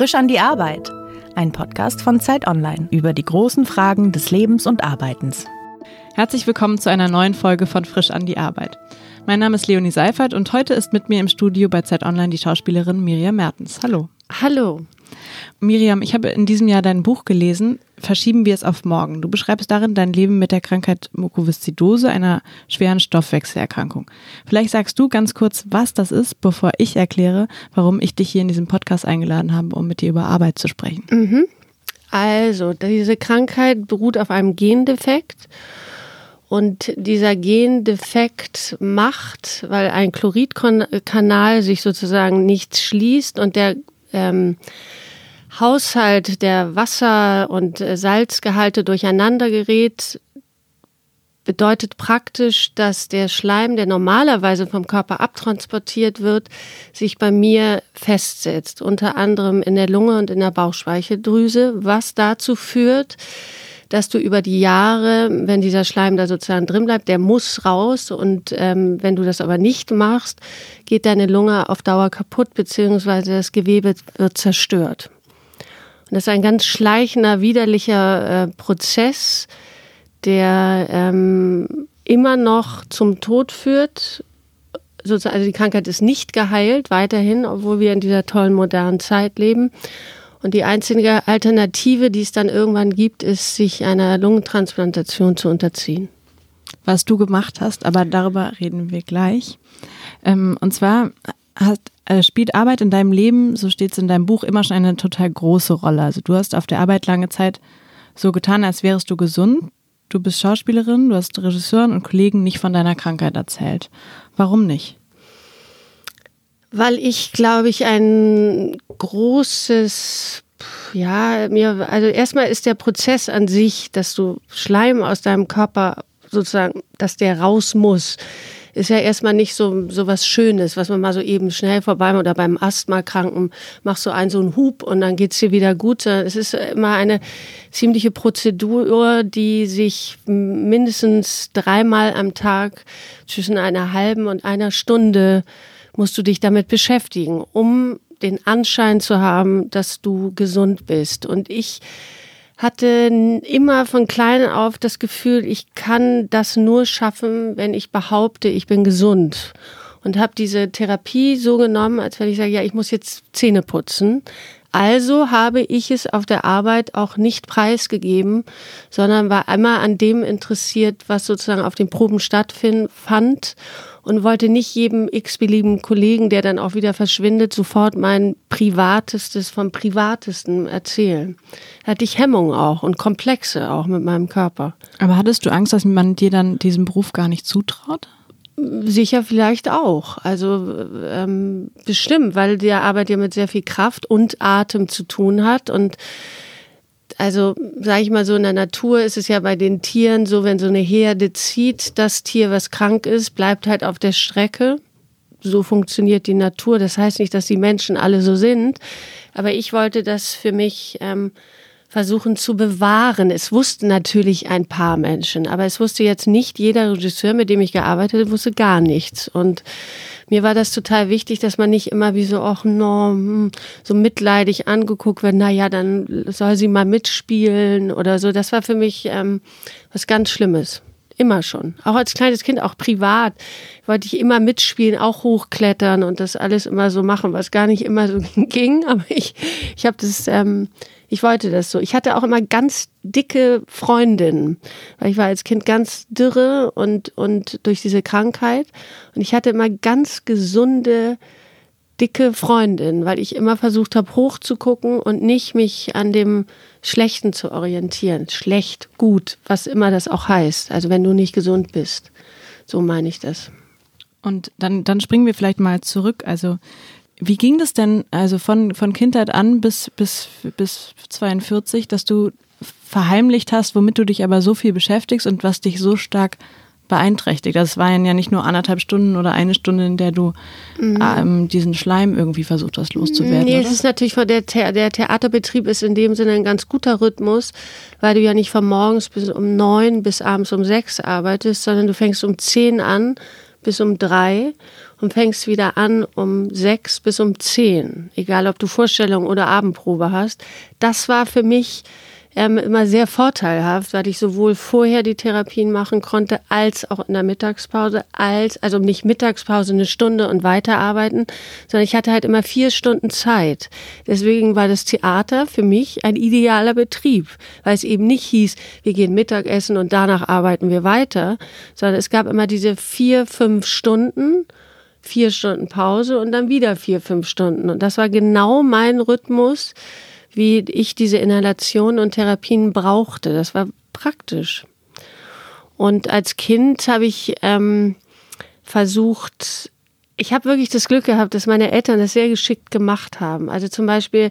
Frisch an die Arbeit. Ein Podcast von Zeit Online über die großen Fragen des Lebens und Arbeitens. Herzlich willkommen zu einer neuen Folge von Frisch an die Arbeit. Mein Name ist Leonie Seifert und heute ist mit mir im Studio bei Zeit Online die Schauspielerin Miriam Mertens. Hallo. Hallo. Miriam, ich habe in diesem Jahr dein Buch gelesen, Verschieben wir es auf morgen. Du beschreibst darin dein Leben mit der Krankheit Mukoviszidose, einer schweren Stoffwechselerkrankung. Vielleicht sagst du ganz kurz, was das ist, bevor ich erkläre, warum ich dich hier in diesem Podcast eingeladen habe, um mit dir über Arbeit zu sprechen. Mhm. Also, diese Krankheit beruht auf einem Gendefekt. Und dieser Gendefekt macht, weil ein Chloridkanal sich sozusagen nicht schließt und der ähm, Haushalt der Wasser- und äh, Salzgehalte durcheinander gerät, bedeutet praktisch, dass der Schleim, der normalerweise vom Körper abtransportiert wird, sich bei mir festsetzt, unter anderem in der Lunge und in der Bauchspeicheldrüse, was dazu führt, dass du über die Jahre, wenn dieser Schleim da sozusagen drin bleibt, der muss raus und ähm, wenn du das aber nicht machst, geht deine Lunge auf Dauer kaputt, beziehungsweise das Gewebe wird zerstört. Und das ist ein ganz schleichender, widerlicher äh, Prozess, der ähm, immer noch zum Tod führt. Also die Krankheit ist nicht geheilt, weiterhin, obwohl wir in dieser tollen modernen Zeit leben. Und die einzige Alternative, die es dann irgendwann gibt, ist, sich einer Lungentransplantation zu unterziehen. Was du gemacht hast, aber darüber reden wir gleich. Ähm, und zwar hat, äh, spielt Arbeit in deinem Leben, so steht es in deinem Buch, immer schon eine total große Rolle. Also du hast auf der Arbeit lange Zeit so getan, als wärst du gesund. Du bist Schauspielerin, du hast Regisseuren und Kollegen nicht von deiner Krankheit erzählt. Warum nicht? Weil ich, glaube ich, ein großes ja, mir, also erstmal ist der Prozess an sich, dass du Schleim aus deinem Körper sozusagen, dass der raus muss, ist ja erstmal nicht so, so was Schönes, was man mal so eben schnell vorbei oder beim Asthmakranken machst du einen so einen Hub und dann geht's dir wieder gut. Es ist immer eine ziemliche Prozedur, die sich mindestens dreimal am Tag zwischen einer halben und einer Stunde musst du dich damit beschäftigen, um den Anschein zu haben, dass du gesund bist. Und ich hatte immer von klein auf das Gefühl, ich kann das nur schaffen, wenn ich behaupte, ich bin gesund. Und habe diese Therapie so genommen, als wenn ich sage, ja, ich muss jetzt Zähne putzen. Also habe ich es auf der Arbeit auch nicht preisgegeben, sondern war einmal an dem interessiert, was sozusagen auf den Proben stattfand und wollte nicht jedem x-beliebigen Kollegen, der dann auch wieder verschwindet, sofort mein Privatestes vom Privatesten erzählen. Da hatte ich Hemmungen auch und Komplexe auch mit meinem Körper. Aber hattest du Angst, dass man dir dann diesen Beruf gar nicht zutraut? Sicher vielleicht auch. Also ähm, bestimmt, weil die Arbeit ja mit sehr viel Kraft und Atem zu tun hat und also sage ich mal so, in der Natur ist es ja bei den Tieren so, wenn so eine Herde zieht, das Tier, was krank ist, bleibt halt auf der Strecke. So funktioniert die Natur. Das heißt nicht, dass die Menschen alle so sind, aber ich wollte das für mich ähm, versuchen zu bewahren. Es wussten natürlich ein paar Menschen, aber es wusste jetzt nicht jeder Regisseur, mit dem ich gearbeitet habe, wusste gar nichts. Und mir war das total wichtig, dass man nicht immer wie so, ach no, hm, so mitleidig angeguckt wird, na ja, dann soll sie mal mitspielen oder so. Das war für mich ähm, was ganz Schlimmes. Immer schon. Auch als kleines Kind, auch privat, wollte ich immer mitspielen, auch hochklettern und das alles immer so machen, was gar nicht immer so ging. Aber ich, ich habe das ähm, ich wollte das so. Ich hatte auch immer ganz dicke Freundinnen, weil ich war als Kind ganz dürre und, und durch diese Krankheit. Und ich hatte immer ganz gesunde, dicke Freundinnen, weil ich immer versucht habe, hochzugucken und nicht mich an dem Schlechten zu orientieren. Schlecht, gut, was immer das auch heißt. Also wenn du nicht gesund bist. So meine ich das. Und dann, dann springen wir vielleicht mal zurück. Also wie ging das denn, also von, von Kindheit an bis, bis, bis 42, dass du verheimlicht hast, womit du dich aber so viel beschäftigst und was dich so stark beeinträchtigt? Das waren ja nicht nur anderthalb Stunden oder eine Stunde, in der du mhm. ähm, diesen Schleim irgendwie versucht hast loszuwerden. Nee, es ist natürlich von der, The der Theaterbetrieb ist in dem Sinne ein ganz guter Rhythmus, weil du ja nicht von morgens bis um neun bis abends um sechs arbeitest, sondern du fängst um zehn an bis um drei und fängst wieder an um sechs bis um zehn, egal ob du Vorstellung oder Abendprobe hast. Das war für mich ähm, immer sehr vorteilhaft, weil ich sowohl vorher die Therapien machen konnte, als auch in der Mittagspause, als, also nicht Mittagspause eine Stunde und weiterarbeiten, sondern ich hatte halt immer vier Stunden Zeit. Deswegen war das Theater für mich ein idealer Betrieb, weil es eben nicht hieß, wir gehen Mittagessen und danach arbeiten wir weiter, sondern es gab immer diese vier, fünf Stunden, vier Stunden Pause und dann wieder vier, fünf Stunden. Und das war genau mein Rhythmus, wie ich diese Inhalation und Therapien brauchte. Das war praktisch. Und als Kind habe ich ähm, versucht, ich habe wirklich das Glück gehabt, dass meine Eltern das sehr geschickt gemacht haben. Also zum Beispiel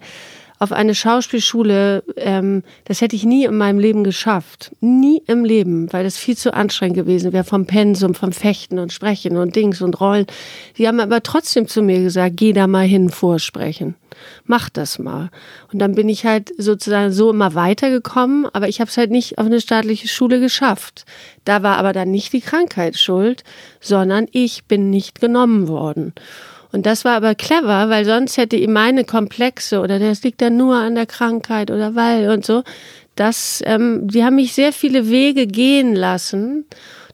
auf eine Schauspielschule, ähm, das hätte ich nie in meinem Leben geschafft. Nie im Leben, weil das viel zu anstrengend gewesen wäre vom Pensum, vom Fechten und Sprechen und Dings und Rollen. Die haben aber trotzdem zu mir gesagt, geh da mal hin vorsprechen. Mach das mal. Und dann bin ich halt sozusagen so immer weitergekommen, aber ich habe es halt nicht auf eine staatliche Schule geschafft. Da war aber dann nicht die Krankheit schuld, sondern ich bin nicht genommen worden. Und das war aber clever, weil sonst hätte ihm meine Komplexe oder das liegt dann nur an der Krankheit oder weil und so. Das, ähm, die haben mich sehr viele Wege gehen lassen,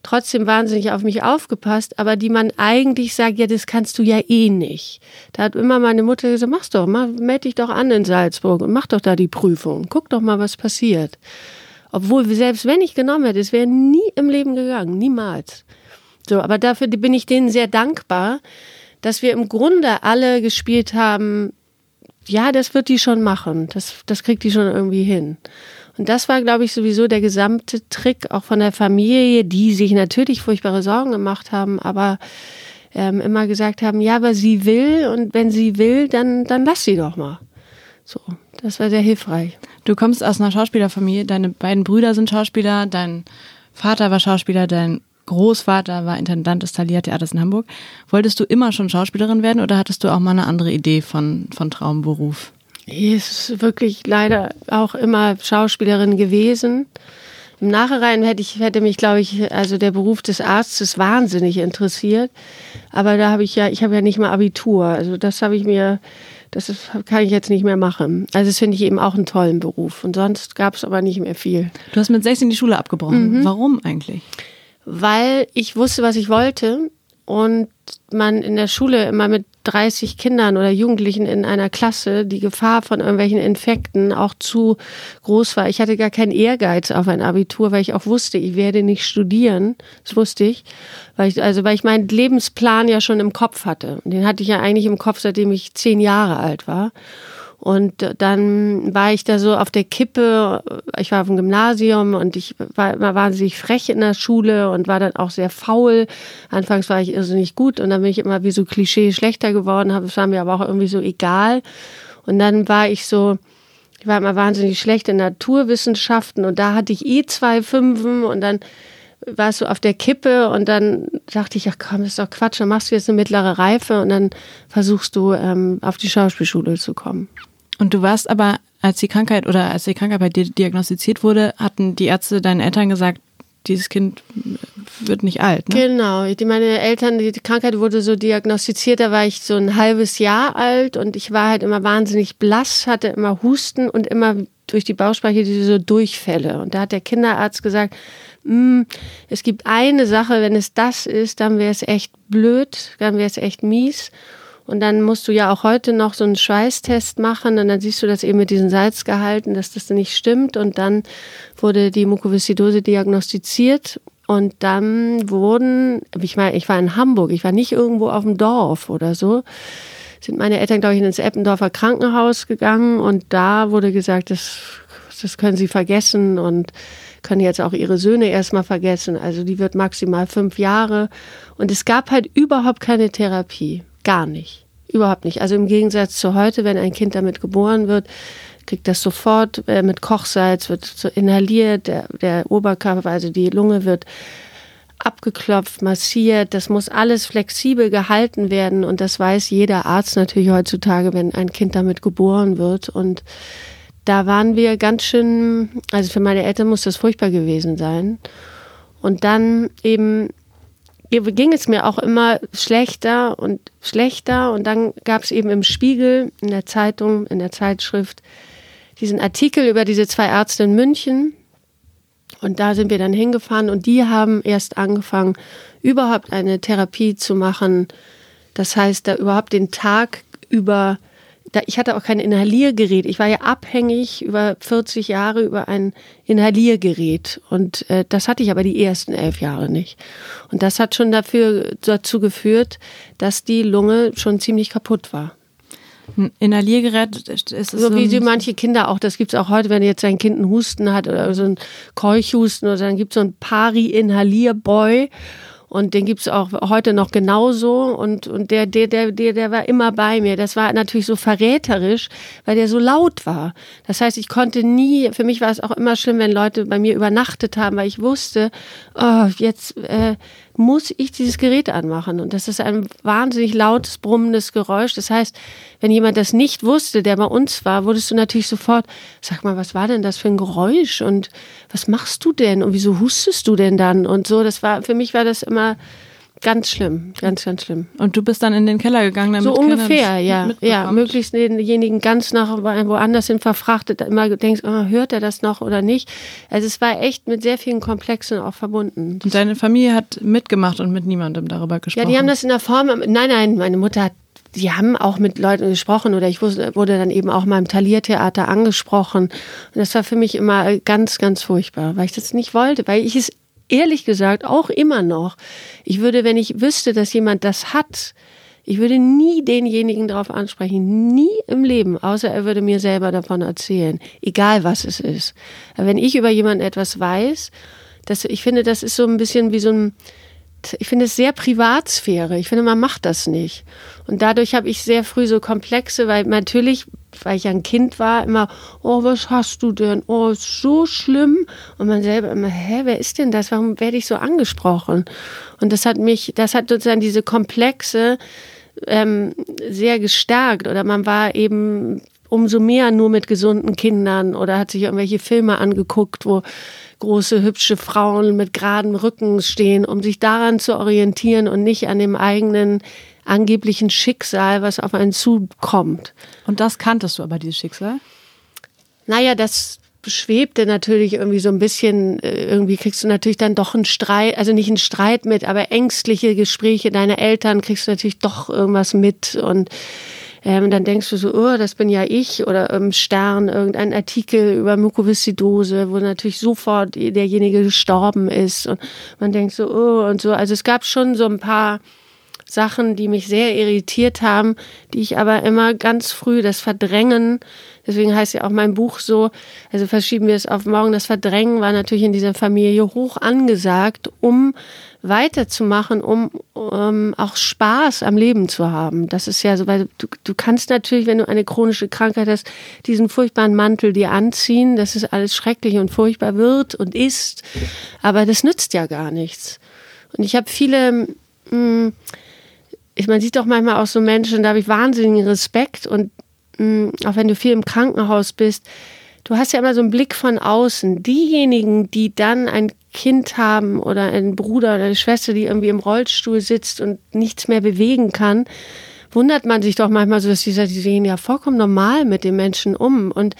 trotzdem wahnsinnig auf mich aufgepasst, aber die man eigentlich sagt, ja, das kannst du ja eh nicht. Da hat immer meine Mutter gesagt, mach's doch, mal, meld dich doch an in Salzburg und mach doch da die Prüfung. Guck doch mal, was passiert. Obwohl, selbst wenn ich genommen hätte, es wäre nie im Leben gegangen, niemals. So, aber dafür bin ich denen sehr dankbar, dass wir im Grunde alle gespielt haben, ja, das wird die schon machen, das, das kriegt die schon irgendwie hin. Und das war, glaube ich, sowieso der gesamte Trick auch von der Familie, die sich natürlich furchtbare Sorgen gemacht haben, aber ähm, immer gesagt haben, ja, aber sie will und wenn sie will, dann, dann lass sie doch mal. So, das war sehr hilfreich. Du kommst aus einer Schauspielerfamilie, deine beiden Brüder sind Schauspieler, dein Vater war Schauspieler, dein Großvater war Intendant des Thalia Theaters in Hamburg. Wolltest du immer schon Schauspielerin werden oder hattest du auch mal eine andere Idee von, von Traumberuf? Es ist wirklich leider auch immer Schauspielerin gewesen. Im Nachhinein hätte ich, hätte mich, glaube ich, also der Beruf des Arztes wahnsinnig interessiert. Aber da habe ich ja, ich habe ja nicht mal Abitur. Also das habe ich mir, das kann ich jetzt nicht mehr machen. Also das finde ich eben auch einen tollen Beruf. Und sonst gab es aber nicht mehr viel. Du hast mit 16 die Schule abgebrochen. Mhm. Warum eigentlich? Weil ich wusste, was ich wollte und man in der Schule immer mit 30 Kindern oder Jugendlichen in einer Klasse die Gefahr von irgendwelchen Infekten auch zu groß war. Ich hatte gar keinen Ehrgeiz auf ein Abitur, weil ich auch wusste, ich werde nicht studieren. Das wusste ich, weil ich also weil ich meinen Lebensplan ja schon im Kopf hatte. Den hatte ich ja eigentlich im Kopf, seitdem ich zehn Jahre alt war. Und dann war ich da so auf der Kippe. Ich war auf dem Gymnasium und ich war immer wahnsinnig frech in der Schule und war dann auch sehr faul. Anfangs war ich irrsinnig gut und dann bin ich immer wie so Klischee schlechter geworden. Das war mir aber auch irgendwie so egal. Und dann war ich so, ich war immer wahnsinnig schlecht in Naturwissenschaften und da hatte ich eh zwei Fünfen und dann warst du auf der Kippe und dann dachte ich, ach komm, ist doch Quatsch, dann machst du jetzt eine mittlere Reife und dann versuchst du ähm, auf die Schauspielschule zu kommen. Und du warst aber, als die Krankheit oder als die Krankheit bei dir diagnostiziert wurde, hatten die Ärzte deinen Eltern gesagt, dieses Kind wird nicht alt. Ne? Genau, meine Eltern, die Krankheit wurde so diagnostiziert, da war ich so ein halbes Jahr alt und ich war halt immer wahnsinnig blass, hatte immer Husten und immer durch die Bauchspeicher diese Durchfälle. Und da hat der Kinderarzt gesagt, mm, es gibt eine Sache, wenn es das ist, dann wäre es echt blöd, dann wäre es echt mies. Und dann musst du ja auch heute noch so einen Schweißtest machen und dann siehst du das eben mit diesen Salzgehalten, dass das nicht stimmt. Und dann wurde die Mukoviszidose diagnostiziert und dann wurden, ich meine, ich war in Hamburg, ich war nicht irgendwo auf dem Dorf oder so, sind meine Eltern, glaube ich, ins Eppendorfer Krankenhaus gegangen und da wurde gesagt, das, das können sie vergessen und können jetzt auch ihre Söhne erstmal vergessen. Also die wird maximal fünf Jahre. Und es gab halt überhaupt keine Therapie. Gar nicht. Überhaupt nicht. Also im Gegensatz zu heute, wenn ein Kind damit geboren wird, kriegt das sofort äh, mit Kochsalz, wird so inhaliert, der, der Oberkörper, also die Lunge wird abgeklopft, massiert. Das muss alles flexibel gehalten werden und das weiß jeder Arzt natürlich heutzutage, wenn ein Kind damit geboren wird. Und da waren wir ganz schön, also für meine Eltern muss das furchtbar gewesen sein. Und dann eben ging es mir auch immer schlechter und schlechter. Und dann gab es eben im Spiegel, in der Zeitung, in der Zeitschrift, diesen Artikel über diese zwei Ärzte in München. Und da sind wir dann hingefahren und die haben erst angefangen, überhaupt eine Therapie zu machen. Das heißt, da überhaupt den Tag über ich hatte auch kein Inhaliergerät. Ich war ja abhängig über 40 Jahre über ein Inhaliergerät. Und äh, das hatte ich aber die ersten elf Jahre nicht. Und das hat schon dafür, dazu geführt, dass die Lunge schon ziemlich kaputt war. Ein Inhaliergerät ist es so wie so manche Kinder auch, das gibt es auch heute, wenn jetzt ein Kind einen Husten hat oder so ein Keuchhusten oder dann gibt es so ein Pari-Inhalierboy und den gibt's auch heute noch genauso. Und, und der, der, der, der, der war immer bei mir. Das war natürlich so verräterisch, weil der so laut war. Das heißt, ich konnte nie, für mich war es auch immer schlimm, wenn Leute bei mir übernachtet haben, weil ich wusste, oh, jetzt äh, muss ich dieses Gerät anmachen. Und das ist ein wahnsinnig lautes, brummendes Geräusch. Das heißt, wenn jemand das nicht wusste, der bei uns war, wurdest du natürlich sofort, sag mal, was war denn das für ein Geräusch? Und was machst du denn? Und wieso hustest du denn dann? Und so, das war, für mich war das immer Ganz schlimm, ganz, ganz schlimm. Und du bist dann in den Keller gegangen, damit So ungefähr, ja. Ja, möglichst denjenigen ganz nach woanders hin verfrachtet, immer denkst, oh, hört er das noch oder nicht. Also es war echt mit sehr vielen Komplexen auch verbunden. Und deine Familie hat mitgemacht und mit niemandem darüber gesprochen? Ja, die haben das in der Form, nein, nein, meine Mutter hat die haben auch mit Leuten gesprochen oder ich wurde dann eben auch mal im Taliertheater angesprochen. Und das war für mich immer ganz, ganz furchtbar, weil ich das nicht wollte, weil ich es ehrlich gesagt auch immer noch, ich würde, wenn ich wüsste, dass jemand das hat, ich würde nie denjenigen darauf ansprechen, nie im Leben, außer er würde mir selber davon erzählen, egal was es ist. Aber wenn ich über jemanden etwas weiß, das, ich finde, das ist so ein bisschen wie so ein, ich finde es sehr Privatsphäre. Ich finde, man macht das nicht. Und dadurch habe ich sehr früh so Komplexe, weil natürlich, weil ich ein Kind war, immer, oh, was hast du denn? Oh, ist so schlimm. Und man selber immer, hä, wer ist denn das? Warum werde ich so angesprochen? Und das hat mich, das hat sozusagen diese Komplexe ähm, sehr gestärkt. Oder man war eben umso mehr nur mit gesunden Kindern oder hat sich irgendwelche Filme angeguckt, wo große, hübsche Frauen mit geradem Rücken stehen, um sich daran zu orientieren und nicht an dem eigenen angeblichen Schicksal, was auf einen zukommt. Und das kanntest du aber, dieses Schicksal? Naja, das schwebte natürlich irgendwie so ein bisschen, äh, irgendwie kriegst du natürlich dann doch einen Streit, also nicht einen Streit mit, aber ängstliche Gespräche deiner Eltern kriegst du natürlich doch irgendwas mit und ähm, dann denkst du so, oh, das bin ja ich oder im Stern irgendein Artikel über Mukoviszidose, wo natürlich sofort derjenige gestorben ist und man denkt so, oh und so. Also es gab schon so ein paar Sachen, die mich sehr irritiert haben, die ich aber immer ganz früh das Verdrängen, deswegen heißt ja auch mein Buch so, also verschieben wir es auf morgen, das Verdrängen war natürlich in dieser Familie hoch angesagt, um weiterzumachen, um, um auch Spaß am Leben zu haben. Das ist ja so, weil du, du kannst natürlich, wenn du eine chronische Krankheit hast, diesen furchtbaren Mantel dir anziehen, dass es alles schrecklich und furchtbar wird und ist, aber das nützt ja gar nichts. Und ich habe viele, mh, hm, ich, man sieht doch manchmal auch so Menschen, da habe ich wahnsinnigen Respekt und mh, auch wenn du viel im Krankenhaus bist, du hast ja immer so einen Blick von außen. Diejenigen, die dann ein Kind haben oder einen Bruder oder eine Schwester, die irgendwie im Rollstuhl sitzt und nichts mehr bewegen kann, wundert man sich doch manchmal so, dass die, die sehen ja vollkommen normal mit den Menschen um. Und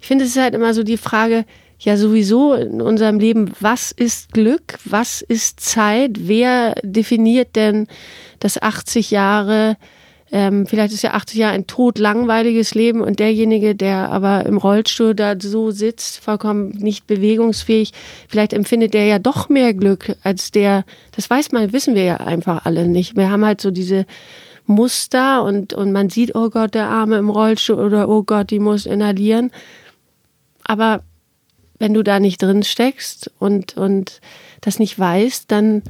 ich finde, es ist halt immer so die Frage, ja sowieso in unserem Leben, was ist Glück, was ist Zeit, wer definiert denn das 80 Jahre ähm, vielleicht ist ja 80 Jahre ein totlangweiliges Leben und derjenige, der aber im Rollstuhl da so sitzt, vollkommen nicht bewegungsfähig, vielleicht empfindet der ja doch mehr Glück als der, das weiß man, wissen wir ja einfach alle nicht. Wir haben halt so diese Muster und, und man sieht, oh Gott, der Arme im Rollstuhl oder oh Gott, die muss inhalieren. Aber wenn du da nicht drin steckst und, und das nicht weißt, dann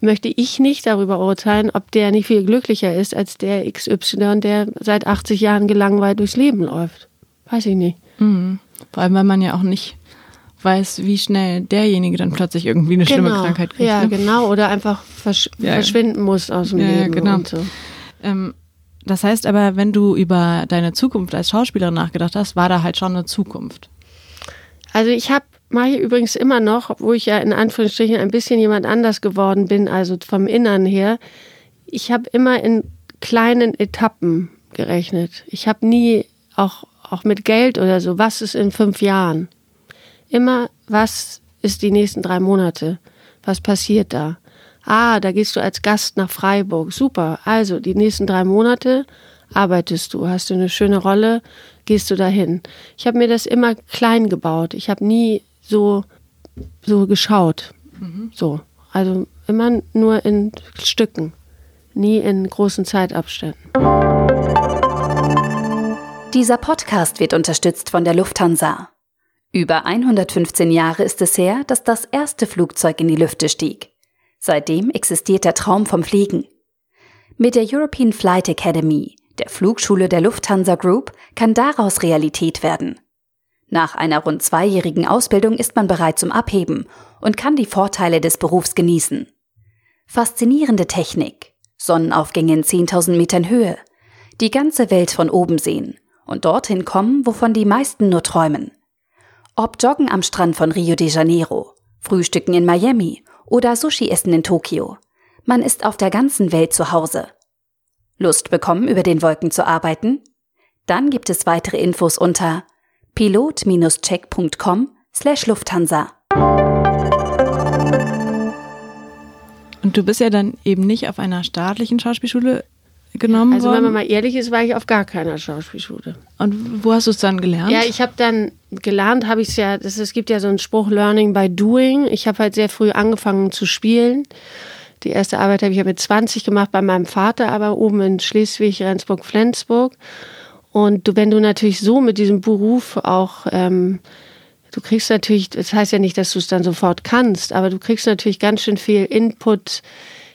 möchte ich nicht darüber urteilen, ob der nicht viel glücklicher ist als der XY, der seit 80 Jahren gelangweilt durchs Leben läuft. Weiß ich nicht. Mhm. Vor allem, weil man ja auch nicht weiß, wie schnell derjenige dann plötzlich irgendwie eine schlimme genau. Krankheit kriegt. Ja, ne? genau. Oder einfach versch ja. verschwinden muss aus dem ja, Leben. Ja, genau. So. Ähm, das heißt aber, wenn du über deine Zukunft als Schauspielerin nachgedacht hast, war da halt schon eine Zukunft. Also ich habe mache ich übrigens immer noch, wo ich ja in Anführungsstrichen ein bisschen jemand anders geworden bin, also vom Innern her. Ich habe immer in kleinen Etappen gerechnet. Ich habe nie auch, auch mit Geld oder so, was ist in fünf Jahren? Immer, was ist die nächsten drei Monate? Was passiert da? Ah, da gehst du als Gast nach Freiburg. Super. Also, die nächsten drei Monate arbeitest du, hast du eine schöne Rolle, gehst du dahin. Ich habe mir das immer klein gebaut. Ich habe nie so, so geschaut. Mhm. So. Also immer nur in Stücken, nie in großen Zeitabständen. Dieser Podcast wird unterstützt von der Lufthansa. Über 115 Jahre ist es her, dass das erste Flugzeug in die Lüfte stieg. Seitdem existiert der Traum vom Fliegen. Mit der European Flight Academy, der Flugschule der Lufthansa Group, kann daraus Realität werden. Nach einer rund zweijährigen Ausbildung ist man bereit zum Abheben und kann die Vorteile des Berufs genießen. Faszinierende Technik, Sonnenaufgänge in 10.000 Metern Höhe, die ganze Welt von oben sehen und dorthin kommen, wovon die meisten nur träumen. Ob Joggen am Strand von Rio de Janeiro, Frühstücken in Miami oder Sushi essen in Tokio. Man ist auf der ganzen Welt zu Hause. Lust bekommen, über den Wolken zu arbeiten? Dann gibt es weitere Infos unter pilot-check.com slash Lufthansa. Und du bist ja dann eben nicht auf einer staatlichen Schauspielschule genommen also, worden? wenn man mal ehrlich ist, war ich auf gar keiner Schauspielschule. Und wo hast du es dann gelernt? Ja, ich habe dann gelernt, habe ich es ja, das, es gibt ja so einen Spruch, Learning by Doing. Ich habe halt sehr früh angefangen zu spielen. Die erste Arbeit habe ich ja mit 20 gemacht bei meinem Vater, aber oben in Schleswig, Rendsburg, Flensburg. Und du, wenn du natürlich so mit diesem Beruf auch, ähm, du kriegst natürlich, das heißt ja nicht, dass du es dann sofort kannst, aber du kriegst natürlich ganz schön viel Input,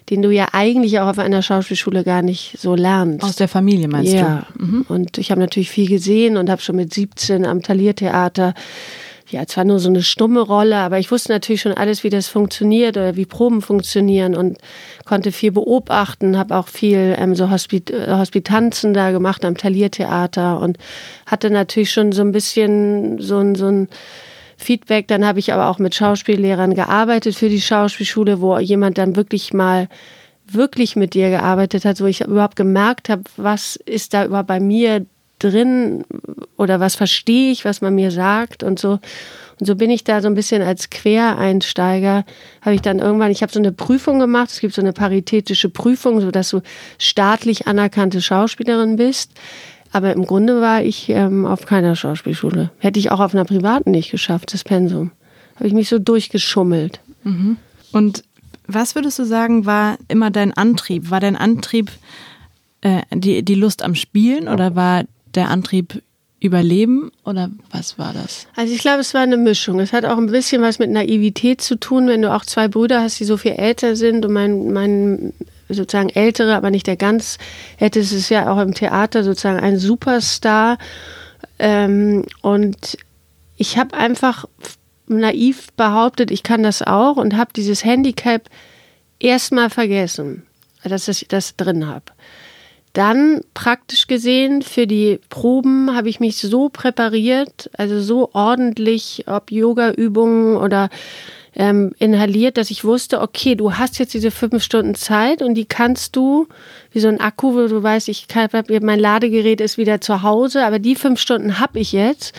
den du ja eigentlich auch auf einer Schauspielschule gar nicht so lernst. Aus der Familie meinst ja. du? Ja. Mhm. Und ich habe natürlich viel gesehen und habe schon mit 17 am Taliertheater ja, zwar nur so eine stumme Rolle, aber ich wusste natürlich schon alles, wie das funktioniert oder wie Proben funktionieren und konnte viel beobachten, habe auch viel ähm, so Hospit äh, Hospitanzen da gemacht am Taliertheater und hatte natürlich schon so ein bisschen so ein, so ein Feedback. Dann habe ich aber auch mit Schauspiellehrern gearbeitet für die Schauspielschule, wo jemand dann wirklich mal wirklich mit dir gearbeitet hat, wo ich überhaupt gemerkt habe, was ist da überhaupt bei mir drin oder was verstehe ich, was man mir sagt und so. Und so bin ich da so ein bisschen als Quereinsteiger, habe ich dann irgendwann, ich habe so eine Prüfung gemacht, es gibt so eine paritätische Prüfung, sodass du staatlich anerkannte Schauspielerin bist. Aber im Grunde war ich ähm, auf keiner Schauspielschule. Hätte ich auch auf einer privaten nicht geschafft, das Pensum. Habe ich mich so durchgeschummelt. Mhm. Und was würdest du sagen, war immer dein Antrieb? War dein Antrieb äh, die, die Lust am Spielen oder war der Antrieb Überleben oder was war das? Also ich glaube, es war eine Mischung. Es hat auch ein bisschen was mit Naivität zu tun, wenn du auch zwei Brüder hast, die so viel älter sind und mein, mein sozusagen ältere, aber nicht der ganz älteste ist ja auch im Theater sozusagen ein Superstar. Ähm, und ich habe einfach naiv behauptet, ich kann das auch und habe dieses Handicap erstmal vergessen, dass ich das drin habe. Dann praktisch gesehen für die Proben habe ich mich so präpariert, also so ordentlich, ob Yoga-Übungen oder ähm, inhaliert, dass ich wusste, okay, du hast jetzt diese fünf Stunden Zeit und die kannst du, wie so ein Akku, wo du weißt, ich kann, mein Ladegerät ist wieder zu Hause, aber die fünf Stunden habe ich jetzt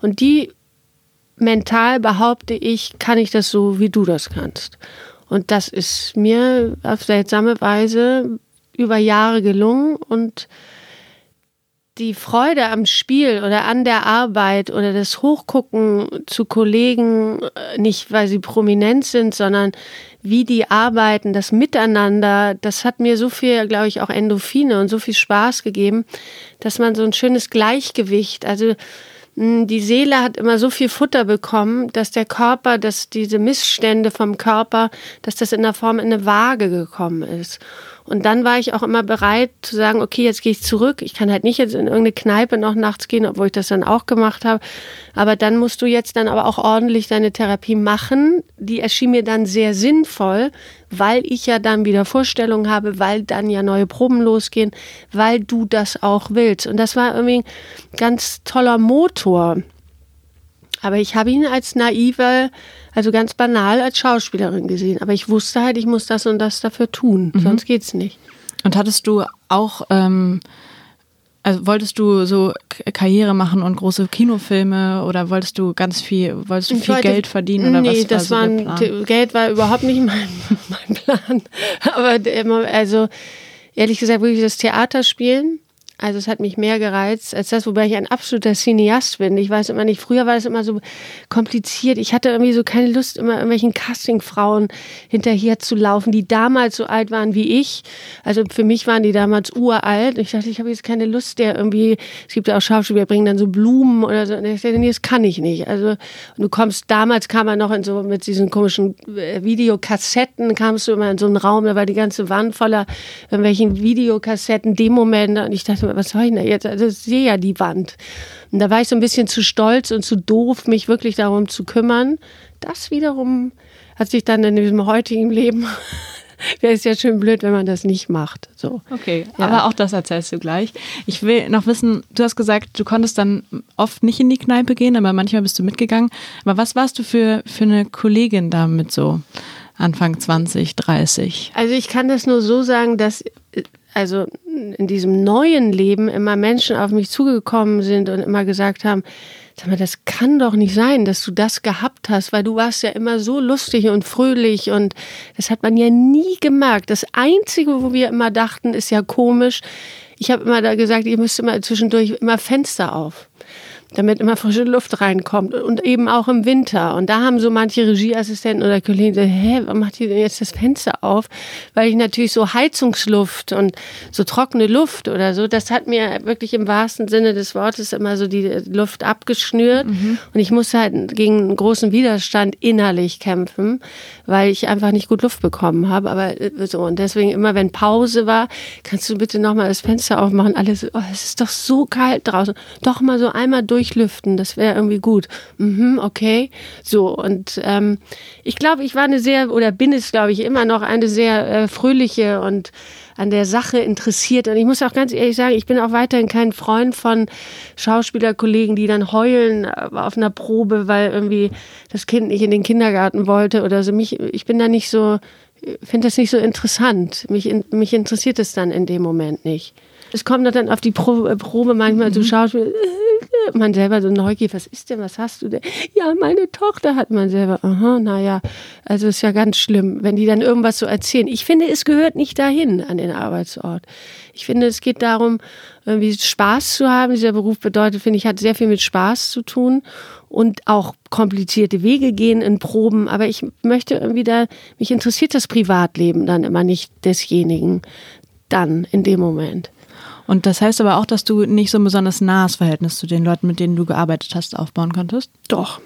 und die mental behaupte ich, kann ich das so, wie du das kannst. Und das ist mir auf seltsame Weise über Jahre gelungen und die Freude am Spiel oder an der Arbeit oder das Hochgucken zu Kollegen, äh, nicht weil sie prominent sind, sondern wie die arbeiten, das Miteinander, das hat mir so viel, glaube ich, auch Endorphine und so viel Spaß gegeben, dass man so ein schönes Gleichgewicht, also hm, die Seele hat immer so viel Futter bekommen, dass der Körper, dass diese Missstände vom Körper, dass das in der Form in eine Waage gekommen ist. Und dann war ich auch immer bereit zu sagen, okay, jetzt gehe ich zurück. Ich kann halt nicht jetzt in irgendeine Kneipe noch nachts gehen, obwohl ich das dann auch gemacht habe. Aber dann musst du jetzt dann aber auch ordentlich deine Therapie machen. Die erschien mir dann sehr sinnvoll, weil ich ja dann wieder Vorstellungen habe, weil dann ja neue Proben losgehen, weil du das auch willst. Und das war irgendwie ein ganz toller Motor. Aber ich habe ihn als naive, also ganz banal als Schauspielerin gesehen. Aber ich wusste halt, ich muss das und das dafür tun, mhm. sonst geht's nicht. Und hattest du auch, ähm, also wolltest du so Karriere machen und große Kinofilme oder wolltest du ganz viel, wolltest du viel wollte, Geld verdienen oder nee, was das war so war Geld war überhaupt nicht mein, mein Plan. Aber also ehrlich gesagt würde ich das Theater spielen also es hat mich mehr gereizt als das, wobei ich ein absoluter Cineast bin. Ich weiß immer nicht, früher war das immer so kompliziert. Ich hatte irgendwie so keine Lust, immer irgendwelchen Castingfrauen hinterher zu laufen, die damals so alt waren wie ich. Also für mich waren die damals uralt. Ich dachte, ich habe jetzt keine Lust, der irgendwie, es gibt ja auch Schauspieler, bringen dann so Blumen oder so. Und ich dachte, nee, das kann ich nicht. Also du kommst, damals kam man noch in so, mit diesen komischen äh, Videokassetten, kamst du immer in so einen Raum, da war die ganze Wand voller irgendwelchen Videokassetten, Demomente. Und ich dachte, was soll ich denn jetzt? Also ich sehe ja die Wand. Und da war ich so ein bisschen zu stolz und zu doof, mich wirklich darum zu kümmern. Das wiederum hat sich dann in diesem heutigen Leben wäre es ja schön blöd, wenn man das nicht macht. So. Okay, ja. aber auch das erzählst du gleich. Ich will noch wissen, du hast gesagt, du konntest dann oft nicht in die Kneipe gehen, aber manchmal bist du mitgegangen. Aber was warst du für, für eine Kollegin damit so? Anfang 20, 30? Also ich kann das nur so sagen, dass also in diesem neuen Leben immer Menschen auf mich zugekommen sind und immer gesagt haben, sag mal, das kann doch nicht sein, dass du das gehabt hast, weil du warst ja immer so lustig und fröhlich und das hat man ja nie gemerkt. Das Einzige, wo wir immer dachten, ist ja komisch. Ich habe immer da gesagt, ihr müsst immer zwischendurch immer Fenster auf damit immer frische Luft reinkommt und eben auch im Winter. Und da haben so manche Regieassistenten oder Kollegen gesagt, hä, warum macht ihr denn jetzt das Fenster auf? Weil ich natürlich so Heizungsluft und so trockene Luft oder so, das hat mir wirklich im wahrsten Sinne des Wortes immer so die Luft abgeschnürt. Mhm. Und ich musste halt gegen einen großen Widerstand innerlich kämpfen, weil ich einfach nicht gut Luft bekommen habe. Aber äh, so, und deswegen immer, wenn Pause war, kannst du bitte nochmal das Fenster aufmachen. Alles, oh, es ist doch so kalt draußen. Doch mal so einmal durch durchlüften, das wäre irgendwie gut. Mhm, okay. So, und ähm, ich glaube, ich war eine sehr, oder bin es, glaube ich, immer noch eine sehr äh, fröhliche und an der Sache interessiert. Und ich muss auch ganz ehrlich sagen, ich bin auch weiterhin kein Freund von Schauspielerkollegen, die dann heulen äh, auf einer Probe, weil irgendwie das Kind nicht in den Kindergarten wollte oder so. Mich, ich bin da nicht so, finde das nicht so interessant. Mich, mich interessiert es dann in dem Moment nicht. Es kommt dann auf die Probe manchmal mhm. zu Schauspiel man selber so neugierig, was ist denn, was hast du denn? Ja, meine Tochter hat man selber, aha, naja, also ist ja ganz schlimm, wenn die dann irgendwas so erzählen. Ich finde, es gehört nicht dahin an den Arbeitsort. Ich finde, es geht darum, irgendwie Spaß zu haben. Dieser Beruf bedeutet, finde ich, hat sehr viel mit Spaß zu tun und auch komplizierte Wege gehen in Proben. Aber ich möchte irgendwie da, mich interessiert das Privatleben dann immer nicht desjenigen dann in dem Moment. Und das heißt aber auch, dass du nicht so ein besonders nahes Verhältnis zu den Leuten, mit denen du gearbeitet hast, aufbauen konntest? Doch,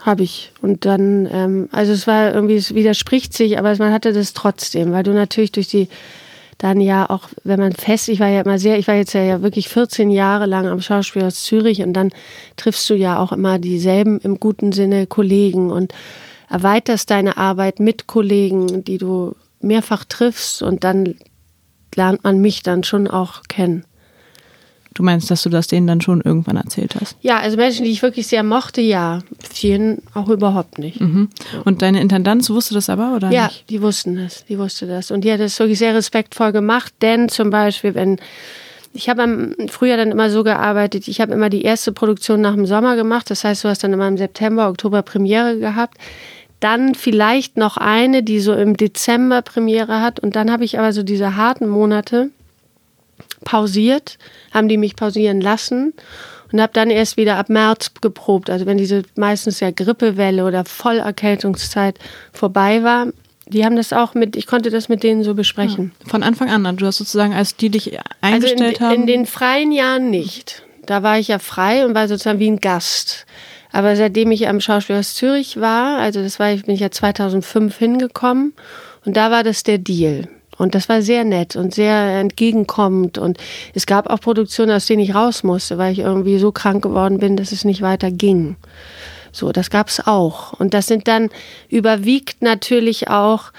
habe ich. Und dann, ähm, also es war irgendwie, es widerspricht sich, aber man hatte das trotzdem, weil du natürlich durch die dann ja auch, wenn man fest, ich war ja immer sehr, ich war jetzt ja, ja wirklich 14 Jahre lang am Schauspielhaus Zürich und dann triffst du ja auch immer dieselben im guten Sinne Kollegen und erweiterst deine Arbeit mit Kollegen, die du mehrfach triffst und dann lernt man mich dann schon auch kennen. Du meinst, dass du das denen dann schon irgendwann erzählt hast? Ja, also Menschen, die ich wirklich sehr mochte, ja. Vielen auch überhaupt nicht. Mhm. Und deine Intendanz wusste das aber, oder ja, nicht? Die wussten das. Die wusste das. Und die hat das wirklich sehr respektvoll gemacht, denn zum Beispiel, wenn ich habe früher dann immer so gearbeitet, ich habe immer die erste Produktion nach dem Sommer gemacht. Das heißt, du hast dann immer im September, Oktober Premiere gehabt dann vielleicht noch eine, die so im Dezember Premiere hat. Und dann habe ich aber so diese harten Monate pausiert, haben die mich pausieren lassen und habe dann erst wieder ab März geprobt. Also wenn diese meistens ja Grippewelle oder Vollerkältungszeit vorbei war, die haben das auch mit, ich konnte das mit denen so besprechen. Ja, von Anfang an, du hast sozusagen, als die dich eingestellt also in, haben. In den freien Jahren nicht. Da war ich ja frei und war sozusagen wie ein Gast. Aber seitdem ich am Schauspielhaus Zürich war, also das war, ich bin ja 2005 hingekommen und da war das der Deal. Und das war sehr nett und sehr entgegenkommend. Und es gab auch Produktionen, aus denen ich raus musste, weil ich irgendwie so krank geworden bin, dass es nicht weiter ging. So, das gab es auch. Und das sind dann überwiegt natürlich auch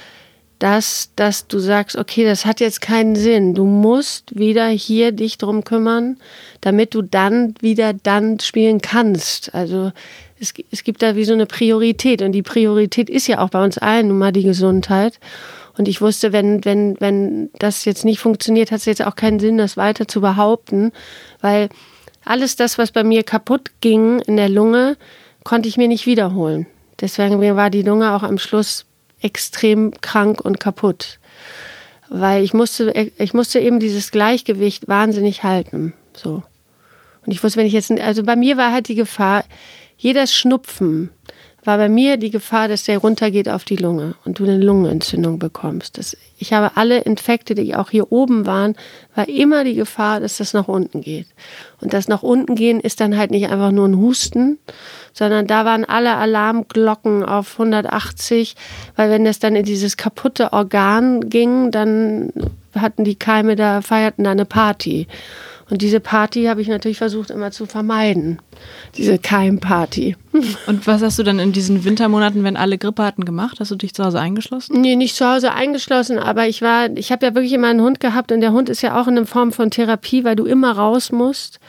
dass, dass du sagst, okay, das hat jetzt keinen Sinn. Du musst wieder hier dich drum kümmern, damit du dann wieder dann spielen kannst. Also es, es gibt da wie so eine Priorität und die Priorität ist ja auch bei uns allen nun mal die Gesundheit. Und ich wusste, wenn, wenn, wenn das jetzt nicht funktioniert, hat es jetzt auch keinen Sinn, das weiter zu behaupten, weil alles das, was bei mir kaputt ging in der Lunge, konnte ich mir nicht wiederholen. Deswegen war die Lunge auch am Schluss extrem krank und kaputt. Weil ich musste, ich musste eben dieses Gleichgewicht wahnsinnig halten. So. Und ich wusste, wenn ich jetzt, also bei mir war halt die Gefahr, jeder Schnupfen war bei mir die Gefahr, dass der runtergeht auf die Lunge und du eine Lungenentzündung bekommst. Das, ich habe alle Infekte, die auch hier oben waren, war immer die Gefahr, dass das nach unten geht. Und das nach unten gehen ist dann halt nicht einfach nur ein Husten, sondern da waren alle Alarmglocken auf 180, weil wenn das dann in dieses kaputte Organ ging, dann hatten die Keime da, feierten da eine Party. Und diese Party habe ich natürlich versucht immer zu vermeiden. Diese Keimparty. Und was hast du dann in diesen Wintermonaten, wenn alle Grippe hatten, gemacht? Hast du dich zu Hause eingeschlossen? Nee, nicht zu Hause eingeschlossen, aber ich war, ich habe ja wirklich immer einen Hund gehabt und der Hund ist ja auch in einer Form von Therapie, weil du immer raus musst.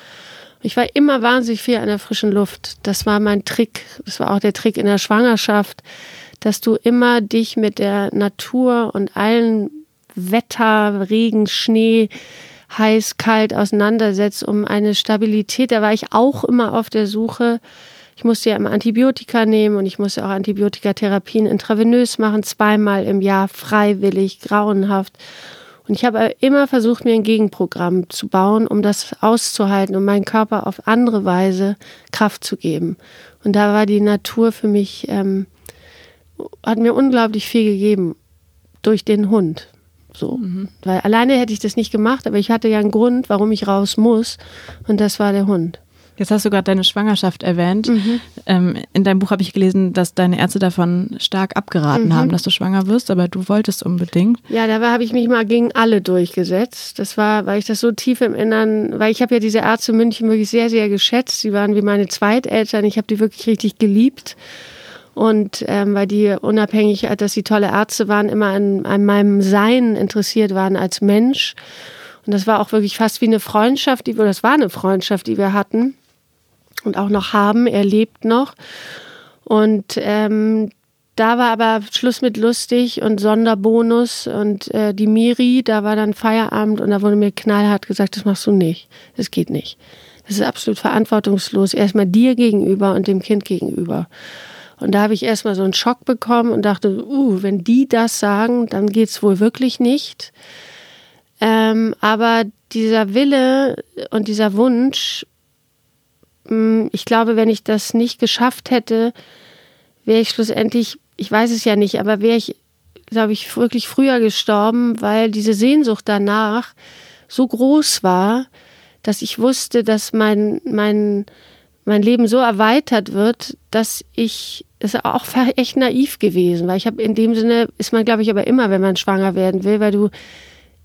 Ich war immer wahnsinnig viel an der frischen Luft. Das war mein Trick. Das war auch der Trick in der Schwangerschaft, dass du immer dich mit der Natur und allen Wetter, Regen, Schnee, heiß, kalt auseinandersetzt, um eine Stabilität. Da war ich auch immer auf der Suche. Ich musste ja immer Antibiotika nehmen und ich musste auch Antibiotikatherapien intravenös machen, zweimal im Jahr, freiwillig, grauenhaft. Und ich habe immer versucht, mir ein Gegenprogramm zu bauen, um das auszuhalten, um meinem Körper auf andere Weise Kraft zu geben. Und da war die Natur für mich, ähm, hat mir unglaublich viel gegeben durch den Hund. So. Mhm. Weil alleine hätte ich das nicht gemacht, aber ich hatte ja einen Grund, warum ich raus muss. Und das war der Hund. Jetzt hast du gerade deine Schwangerschaft erwähnt. Mhm. Ähm, in deinem Buch habe ich gelesen, dass deine Ärzte davon stark abgeraten mhm. haben, dass du schwanger wirst, aber du wolltest unbedingt. Ja, da habe ich mich mal gegen alle durchgesetzt. Das war, weil ich das so tief im Innern, weil ich habe ja diese Ärzte in München wirklich sehr, sehr geschätzt. Sie waren wie meine Zweiteltern. Ich habe die wirklich richtig geliebt. Und ähm, weil die unabhängig, dass sie tolle Ärzte waren, immer an, an meinem Sein interessiert waren als Mensch. Und das war auch wirklich fast wie eine Freundschaft, die, oder das war eine Freundschaft, die wir hatten und auch noch haben. Er lebt noch. Und ähm, da war aber Schluss mit lustig und Sonderbonus und äh, die Miri, da war dann Feierabend und da wurde mir knallhart gesagt, das machst du nicht. Das geht nicht. Das ist absolut verantwortungslos. Erstmal dir gegenüber und dem Kind gegenüber. Und da habe ich erstmal so einen Schock bekommen und dachte, uh, wenn die das sagen, dann geht es wohl wirklich nicht. Ähm, aber dieser Wille und dieser Wunsch, mh, hm, ich glaube, wenn ich das nicht geschafft hätte, wäre ich schlussendlich, ich weiß es ja nicht, aber wäre ich, glaube ich, wirklich früher gestorben, weil diese Sehnsucht danach so groß war, dass ich wusste, dass mein, mein, mein Leben so erweitert wird, dass ich ist auch echt naiv gewesen, weil ich habe in dem Sinne ist man glaube ich aber immer, wenn man schwanger werden will, weil du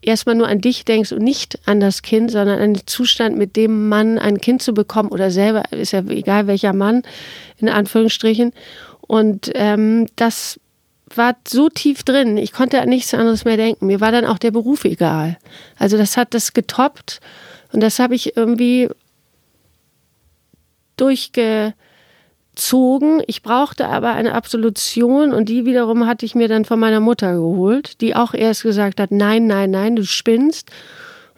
erstmal nur an dich denkst und nicht an das Kind, sondern an den Zustand, mit dem Mann ein Kind zu bekommen oder selber ist ja egal welcher Mann in Anführungsstrichen und ähm, das war so tief drin, ich konnte an nichts anderes mehr denken. Mir war dann auch der Beruf egal. Also das hat das getoppt und das habe ich irgendwie durchgezogen. Ich brauchte aber eine Absolution und die wiederum hatte ich mir dann von meiner Mutter geholt, die auch erst gesagt hat, nein, nein, nein, du spinnst.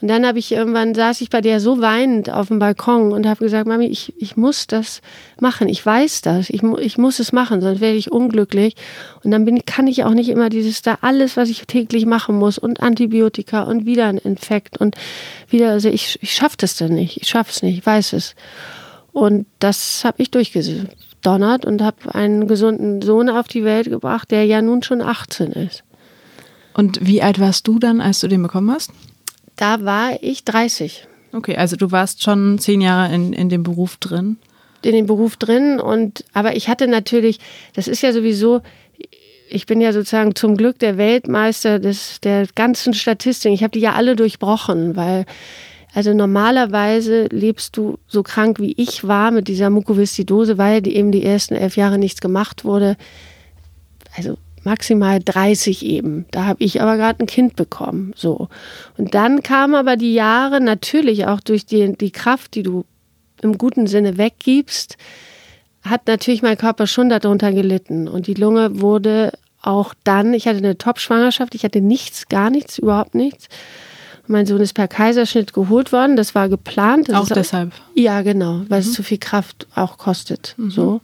Und dann habe ich irgendwann saß ich bei der so weinend auf dem Balkon und habe gesagt, Mami, ich, ich muss das machen. Ich weiß das. Ich, ich muss es machen, sonst werde ich unglücklich. Und dann bin, kann ich auch nicht immer dieses da alles, was ich täglich machen muss und Antibiotika und wieder ein Infekt und wieder, also ich, ich schaffe das dann nicht. Ich schaffe es nicht. Ich weiß es. Und das habe ich durchgedonnert und habe einen gesunden Sohn auf die Welt gebracht, der ja nun schon 18 ist. Und wie alt warst du dann, als du den bekommen hast? Da war ich 30. Okay, also du warst schon zehn Jahre in, in dem Beruf drin. In dem Beruf drin und aber ich hatte natürlich, das ist ja sowieso, ich bin ja sozusagen zum Glück der Weltmeister des, der ganzen Statistiken. Ich habe die ja alle durchbrochen, weil also normalerweise lebst du so krank wie ich war mit dieser Mukoviszidose, weil die eben die ersten elf Jahre nichts gemacht wurde. Also maximal 30 eben. Da habe ich aber gerade ein Kind bekommen. So. Und dann kamen aber die Jahre natürlich auch durch die, die Kraft, die du im guten Sinne weggibst, hat natürlich mein Körper schon darunter gelitten. Und die Lunge wurde auch dann, ich hatte eine Top-Schwangerschaft, ich hatte nichts, gar nichts, überhaupt nichts. Mein Sohn ist per Kaiserschnitt geholt worden, das war geplant. Das auch deshalb? Ja, genau, weil mhm. es zu viel Kraft auch kostet. Mhm. So.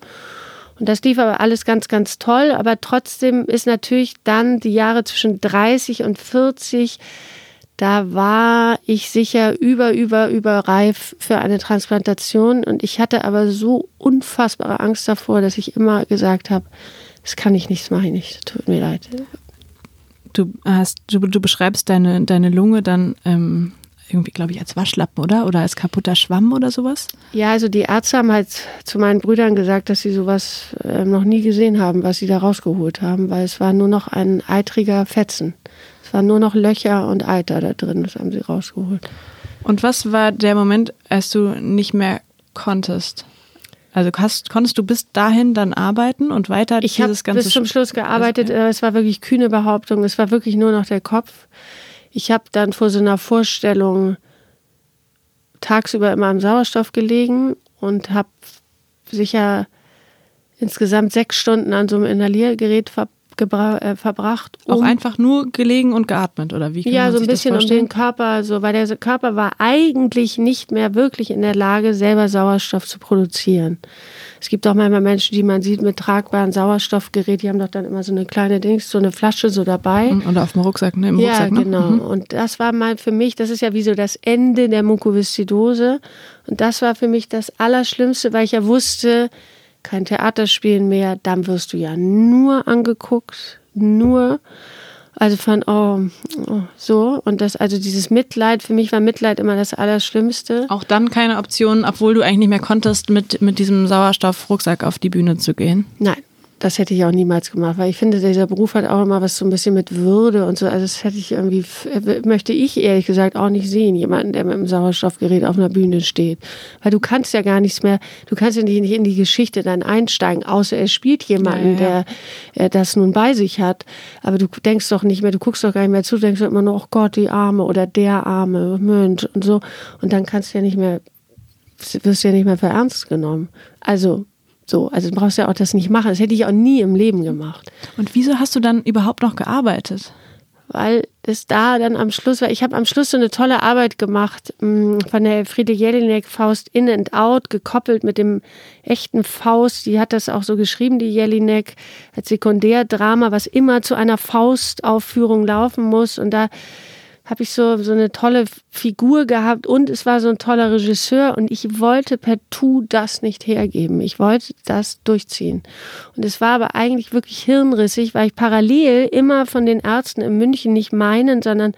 Und das lief aber alles ganz, ganz toll. Aber trotzdem ist natürlich dann die Jahre zwischen 30 und 40, da war ich sicher über, über, überreif für eine Transplantation. Und ich hatte aber so unfassbare Angst davor, dass ich immer gesagt habe, das kann ich nicht, das mache ich nicht, tut mir leid. Du hast, du, du beschreibst deine, deine Lunge dann ähm, irgendwie, glaube ich, als Waschlappen, oder? Oder als kaputter Schwamm oder sowas? Ja, also die Ärzte haben halt zu meinen Brüdern gesagt, dass sie sowas äh, noch nie gesehen haben, was sie da rausgeholt haben, weil es war nur noch ein eitriger Fetzen. Es waren nur noch Löcher und Eiter da drin, das haben sie rausgeholt. Und was war der Moment, als du nicht mehr konntest? Also hast, konntest du bis dahin dann arbeiten und weiter ich dieses ganze bis zum Schluss gearbeitet. Ja. Äh, es war wirklich kühne Behauptung. Es war wirklich nur noch der Kopf. Ich habe dann vor so einer Vorstellung tagsüber immer am Sauerstoff gelegen und habe sicher insgesamt sechs Stunden an so einem Inhaliergerät verbracht äh, verbracht. Um auch einfach nur gelegen und geatmet, oder wie? ja, so ein bisschen um den Körper, so, weil der Körper war eigentlich nicht mehr wirklich in der Lage, selber Sauerstoff zu produzieren. Es gibt auch manchmal Menschen, die man sieht mit tragbaren Sauerstoffgerät, die haben doch dann immer so eine kleine Dings, so eine Flasche so dabei. Mhm, oder auf dem Rucksack, ne? Im ja, Rucksack, ne? genau. Mhm. Und das war mal für mich, das ist ja wie so das Ende der Mukoviszidose. Und das war für mich das Allerschlimmste, weil ich ja wusste, kein Theaterspielen mehr, dann wirst du ja nur angeguckt, nur. Also von, oh, oh, so. Und das, also dieses Mitleid, für mich war Mitleid immer das Allerschlimmste. Auch dann keine Option, obwohl du eigentlich nicht mehr konntest, mit, mit diesem Sauerstoffrucksack auf die Bühne zu gehen? Nein das hätte ich auch niemals gemacht, weil ich finde, dieser Beruf hat auch immer was so ein bisschen mit Würde und so. Also das hätte ich irgendwie, äh, möchte ich ehrlich gesagt auch nicht sehen, jemanden, der mit einem Sauerstoffgerät auf einer Bühne steht. Weil du kannst ja gar nichts mehr, du kannst ja nicht in die Geschichte dann einsteigen, außer er spielt jemanden, ja, ja. der das nun bei sich hat. Aber du denkst doch nicht mehr, du guckst doch gar nicht mehr zu, du denkst immer nur, oh Gott, die Arme oder der Arme, Mensch und so. Und dann kannst du ja nicht mehr, wirst du ja nicht mehr für ernst genommen. Also so, also du brauchst ja auch das nicht machen. Das hätte ich auch nie im Leben gemacht. Und wieso hast du dann überhaupt noch gearbeitet? Weil es da dann am Schluss war, ich habe am Schluss so eine tolle Arbeit gemacht mm, von der Friede Jelinek Faust In and Out, gekoppelt mit dem echten Faust. Die hat das auch so geschrieben, die Jelinek, als Sekundärdrama, was immer zu einer Faustaufführung laufen muss. Und da habe ich so, so eine tolle Figur gehabt und es war so ein toller Regisseur und ich wollte per Tu das nicht hergeben. Ich wollte das durchziehen. Und es war aber eigentlich wirklich hirnrissig, weil ich parallel immer von den Ärzten in München nicht meinen, sondern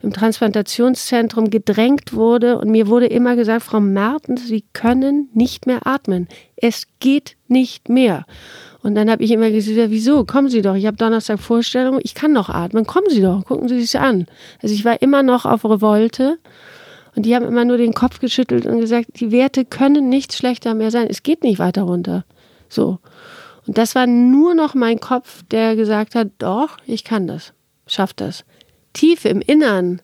im Transplantationszentrum gedrängt wurde und mir wurde immer gesagt, Frau Mertens, Sie können nicht mehr atmen. Es geht nicht mehr. Und dann habe ich immer gesagt, wieso? Kommen Sie doch. Ich habe Donnerstag Vorstellung. Ich kann noch atmen. Kommen Sie doch. Gucken Sie sich an. Also ich war immer noch auf Revolte. Und die haben immer nur den Kopf geschüttelt und gesagt, die Werte können nicht schlechter mehr sein. Es geht nicht weiter runter. So. Und das war nur noch mein Kopf, der gesagt hat, doch, ich kann das. Schaff das. Tief im Innern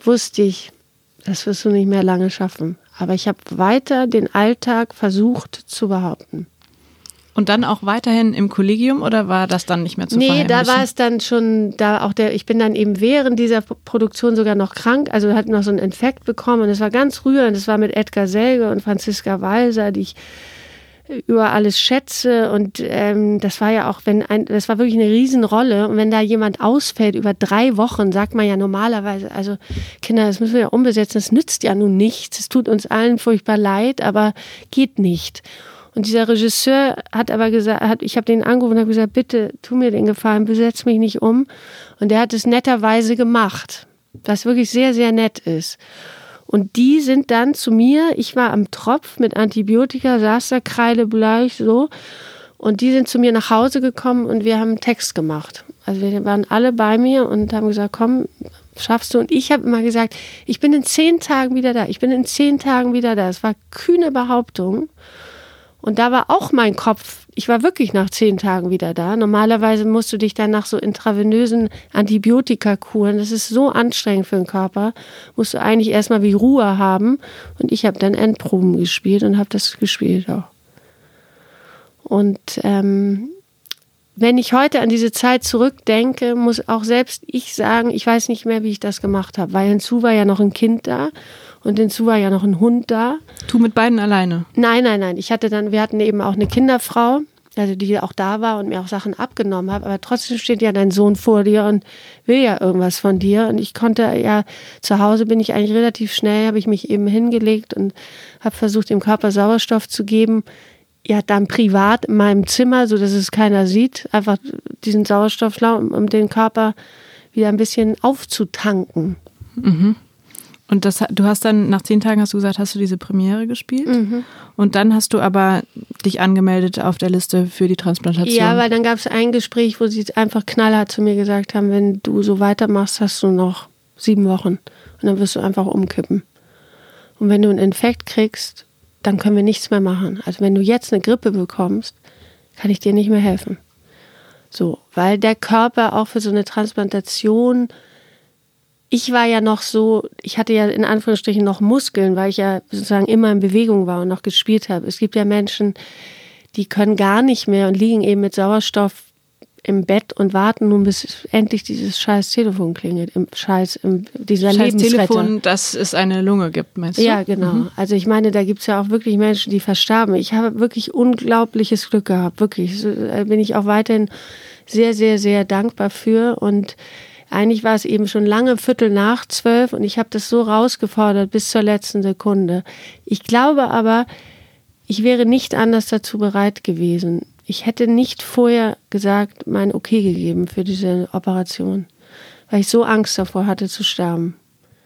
wusste ich, das wirst du nicht mehr lange schaffen. Aber ich habe weiter den Alltag versucht zu behaupten. Und dann auch weiterhin im Kollegium oder war das dann nicht mehr zu Nee, da war es dann schon, da auch der, ich bin dann eben während dieser Produktion sogar noch krank, also hatte noch so einen Infekt bekommen. Und es war ganz rührend, das war mit Edgar Selge und Franziska Walser, die ich über alles schätze. Und ähm, das war ja auch, wenn ein, das war wirklich eine Riesenrolle. Und wenn da jemand ausfällt über drei Wochen, sagt man ja normalerweise, also Kinder, das müssen wir ja umbesetzen, das nützt ja nun nichts, es tut uns allen furchtbar leid, aber geht nicht. Und dieser Regisseur hat aber gesagt, hat, ich habe den angerufen und habe gesagt, bitte tu mir den Gefallen, besetz mich nicht um. Und der hat es netterweise gemacht, was wirklich sehr, sehr nett ist. Und die sind dann zu mir, ich war am Tropf mit Antibiotika, saß da kreidebleich so. Und die sind zu mir nach Hause gekommen und wir haben einen Text gemacht. Also wir waren alle bei mir und haben gesagt, komm, schaffst du. Und ich habe immer gesagt, ich bin in zehn Tagen wieder da. Ich bin in zehn Tagen wieder da. Es war kühne Behauptung. Und da war auch mein Kopf, ich war wirklich nach zehn Tagen wieder da. Normalerweise musst du dich dann nach so intravenösen Antibiotikakuren, das ist so anstrengend für den Körper, musst du eigentlich erstmal wie Ruhe haben. Und ich habe dann Endproben gespielt und habe das gespielt auch. Und ähm, wenn ich heute an diese Zeit zurückdenke, muss auch selbst ich sagen, ich weiß nicht mehr, wie ich das gemacht habe, weil hinzu war ja noch ein Kind da und hinzu war ja noch ein Hund da. Du mit beiden alleine? Nein, nein, nein. Ich hatte dann, wir hatten eben auch eine Kinderfrau, also die auch da war und mir auch Sachen abgenommen hat. Aber trotzdem steht ja dein Sohn vor dir und will ja irgendwas von dir. Und ich konnte ja zu Hause bin ich eigentlich relativ schnell, habe ich mich eben hingelegt und habe versucht, dem Körper Sauerstoff zu geben ja, dann privat in meinem Zimmer, so dass es keiner sieht, einfach diesen Sauerstoffschlauch, um den Körper wieder ein bisschen aufzutanken. Mhm. Und das, du hast dann, nach zehn Tagen hast du gesagt, hast du diese Premiere gespielt. Mhm. Und dann hast du aber dich angemeldet auf der Liste für die Transplantation. Ja, weil dann gab es ein Gespräch, wo sie einfach knallhart zu mir gesagt haben, wenn du so weitermachst, hast du noch sieben Wochen. Und dann wirst du einfach umkippen. Und wenn du einen Infekt kriegst, dann können wir nichts mehr machen. Also wenn du jetzt eine Grippe bekommst, kann ich dir nicht mehr helfen. So, weil der Körper auch für so eine Transplantation, ich war ja noch so, ich hatte ja in Anführungsstrichen noch Muskeln, weil ich ja sozusagen immer in Bewegung war und noch gespielt habe. Es gibt ja Menschen, die können gar nicht mehr und liegen eben mit Sauerstoff im Bett und warten nun, bis endlich dieses scheiß Telefon klingelt. Im scheiß, im, dieser scheiß Telefon, dass es eine Lunge gibt, meinst du? Ja, genau. Mhm. Also ich meine, da gibt es ja auch wirklich Menschen, die verstarben. Ich habe wirklich unglaubliches Glück gehabt, wirklich. Da bin ich auch weiterhin sehr, sehr, sehr dankbar für. Und eigentlich war es eben schon lange Viertel nach zwölf und ich habe das so rausgefordert bis zur letzten Sekunde. Ich glaube aber, ich wäre nicht anders dazu bereit gewesen ich hätte nicht vorher gesagt, mein Okay gegeben für diese Operation, weil ich so Angst davor hatte zu sterben.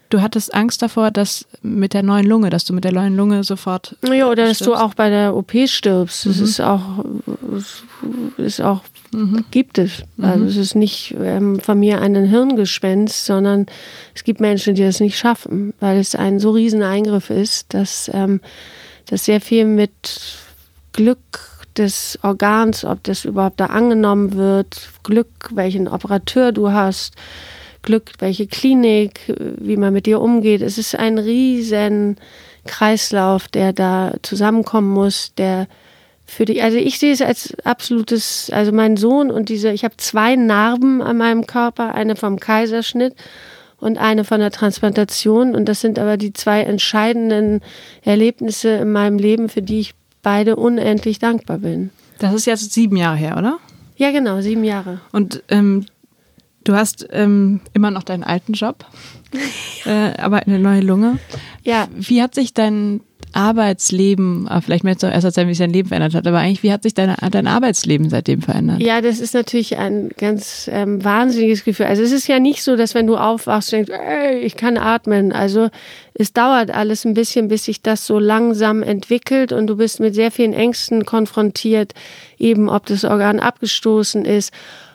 Du hattest Angst davor, dass mit der neuen Lunge, dass du mit der neuen Lunge sofort. Ja, oder stirbst. dass du auch bei der OP stirbst. Das mhm. ist auch, ist auch, mhm. gibt es. Also mhm. es ist nicht ähm, von mir ein Hirngespenst, sondern es gibt Menschen, die das nicht schaffen, weil es ein so riesen Eingriff ist, dass ähm, das sehr viel mit Glück des Organs, ob das überhaupt da angenommen wird, Glück, welchen Operateur du hast, Glück, welche Klinik, wie man mit dir umgeht. Es ist ein riesen Kreislauf, der da zusammenkommen muss, der für die, also ich sehe es als absolutes, also mein Sohn und diese, ich habe zwei Narben an meinem Körper, eine vom Kaiserschnitt und eine von der Transplantation und das sind aber die zwei entscheidenden Erlebnisse in meinem Leben, für die ich beide unendlich dankbar bin. Das ist jetzt sieben Jahre her, oder? Ja, genau, sieben Jahre. Und ähm, du hast ähm, immer noch deinen alten Job, äh, aber eine neue Lunge. Ja. Wie hat sich dein Arbeitsleben, ah, vielleicht möchtest du erst erzählen, wie sich dein Leben verändert hat, aber eigentlich, wie hat sich deine, dein Arbeitsleben seitdem verändert? Ja, das ist natürlich ein ganz ähm, wahnsinniges Gefühl. Also es ist ja nicht so, dass wenn du aufwachst, denkst, ey, ich kann atmen. Also es dauert alles ein bisschen, bis sich das so langsam entwickelt und du bist mit sehr vielen Ängsten konfrontiert, eben ob das Organ abgestoßen ist,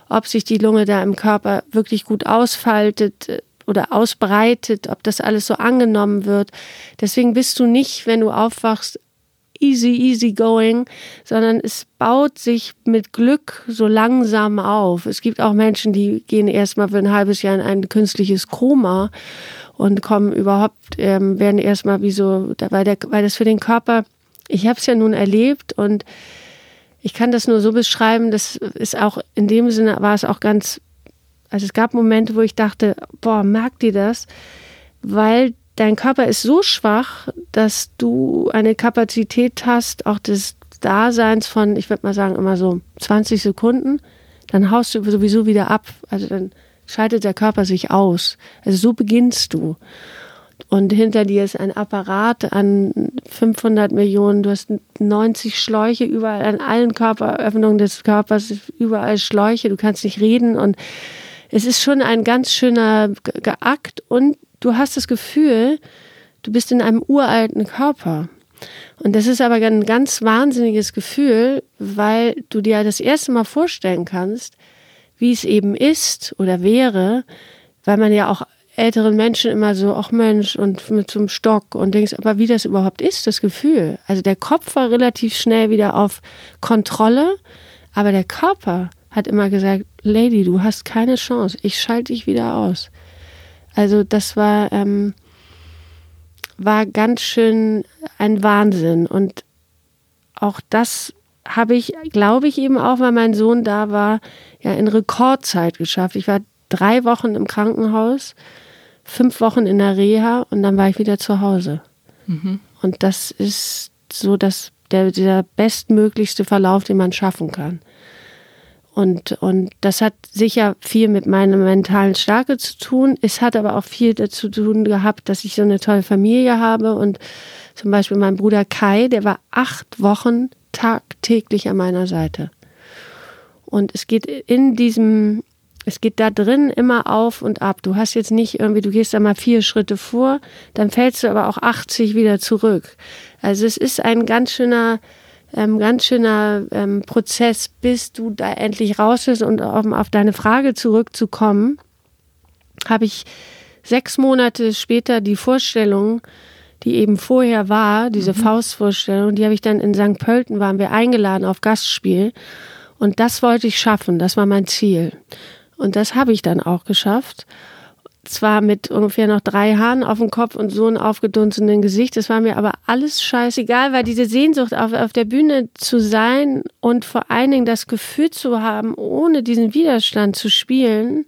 ob sich die Lunge da im Körper wirklich gut ausfaltet, oder ausbreitet, ob das alles so angenommen wird. Deswegen bist du nicht, wenn du aufwachst, easy, easy going, sondern es baut sich mit Glück so langsam auf. Es gibt auch Menschen, die gehen erstmal für ein halbes Jahr in ein künstliches Koma und kommen überhaupt, ähm, werden erstmal wie so, weil, der, weil das für den Körper, ich habe es ja nun erlebt und ich kann das nur so beschreiben, das ist auch in dem Sinne war es auch ganz also es gab Momente, wo ich dachte, boah, merkt ihr das? Weil dein Körper ist so schwach, dass du eine Kapazität hast, auch des Daseins von, ich würde mal sagen, immer so 20 Sekunden. Dann haust du sowieso wieder ab. Also dann schaltet der Körper sich aus. Also so beginnst du. Und hinter dir ist ein Apparat an 500 Millionen. Du hast 90 Schläuche überall an allen Körperöffnungen des Körpers, überall Schläuche. Du kannst nicht reden und es ist schon ein ganz schöner Akt und du hast das Gefühl, du bist in einem uralten Körper. Und das ist aber ein ganz wahnsinniges Gefühl, weil du dir das erste Mal vorstellen kannst, wie es eben ist oder wäre, weil man ja auch älteren Menschen immer so, ach Mensch, und mit so Stock und denkst, aber wie das überhaupt ist, das Gefühl. Also der Kopf war relativ schnell wieder auf Kontrolle, aber der Körper hat immer gesagt, Lady, du hast keine Chance, ich schalte dich wieder aus. Also das war, ähm, war ganz schön ein Wahnsinn. Und auch das habe ich, glaube ich, eben auch, weil mein Sohn da war, ja in Rekordzeit geschafft. Ich war drei Wochen im Krankenhaus, fünf Wochen in der Reha und dann war ich wieder zu Hause. Mhm. Und das ist so das, der, der bestmöglichste Verlauf, den man schaffen kann. Und, und das hat sicher viel mit meiner mentalen Stärke zu tun. Es hat aber auch viel dazu zu tun gehabt, dass ich so eine tolle Familie habe. Und zum Beispiel mein Bruder Kai, der war acht Wochen tagtäglich an meiner Seite. Und es geht in diesem, es geht da drin immer auf und ab. Du hast jetzt nicht irgendwie, du gehst da mal vier Schritte vor, dann fällst du aber auch 80 wieder zurück. Also es ist ein ganz schöner, ähm, ganz schöner ähm, Prozess, bis du da endlich raus bist und um auf deine Frage zurückzukommen, habe ich sechs Monate später die Vorstellung, die eben vorher war, diese mhm. Faustvorstellung, die habe ich dann in St. Pölten, waren wir eingeladen auf Gastspiel. Und das wollte ich schaffen, das war mein Ziel. Und das habe ich dann auch geschafft zwar mit ungefähr noch drei Haaren auf dem Kopf und so einem aufgedunsenen Gesicht. Das war mir aber alles scheißegal, weil diese Sehnsucht auf, auf der Bühne zu sein und vor allen Dingen das Gefühl zu haben, ohne diesen Widerstand zu spielen,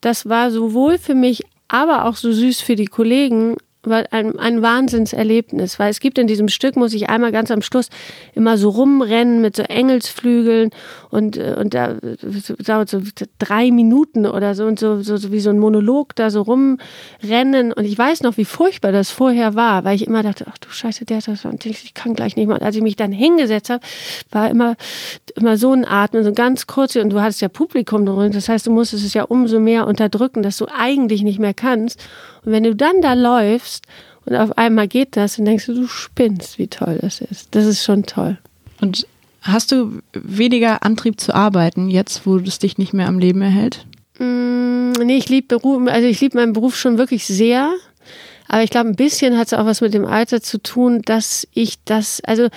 das war sowohl für mich, aber auch so süß für die Kollegen, ein, ein Wahnsinnserlebnis, weil es gibt in diesem Stück, muss ich einmal ganz am Schluss immer so rumrennen mit so Engelsflügeln und, äh, und da dauert so drei Minuten oder so und so, so, so wie so ein Monolog da so rumrennen. Und ich weiß noch, wie furchtbar das vorher war, weil ich immer dachte, ach du Scheiße, der das und ich kann gleich nicht mehr. Als ich mich dann hingesetzt habe, war immer, immer so ein Atmen, so ganz kurz und du hattest ja Publikum drin, das heißt, du musstest es ja umso mehr unterdrücken, dass du eigentlich nicht mehr kannst und wenn du dann da läufst und auf einmal geht das und denkst du, du spinnst, wie toll das ist. Das ist schon toll. Und hast du weniger Antrieb zu arbeiten, jetzt wo es dich nicht mehr am Leben erhält? Mm, nee, ich liebe Beruf, also ich liebe meinen Beruf schon wirklich sehr. Aber ich glaube, ein bisschen hat es auch was mit dem Alter zu tun, dass ich das, also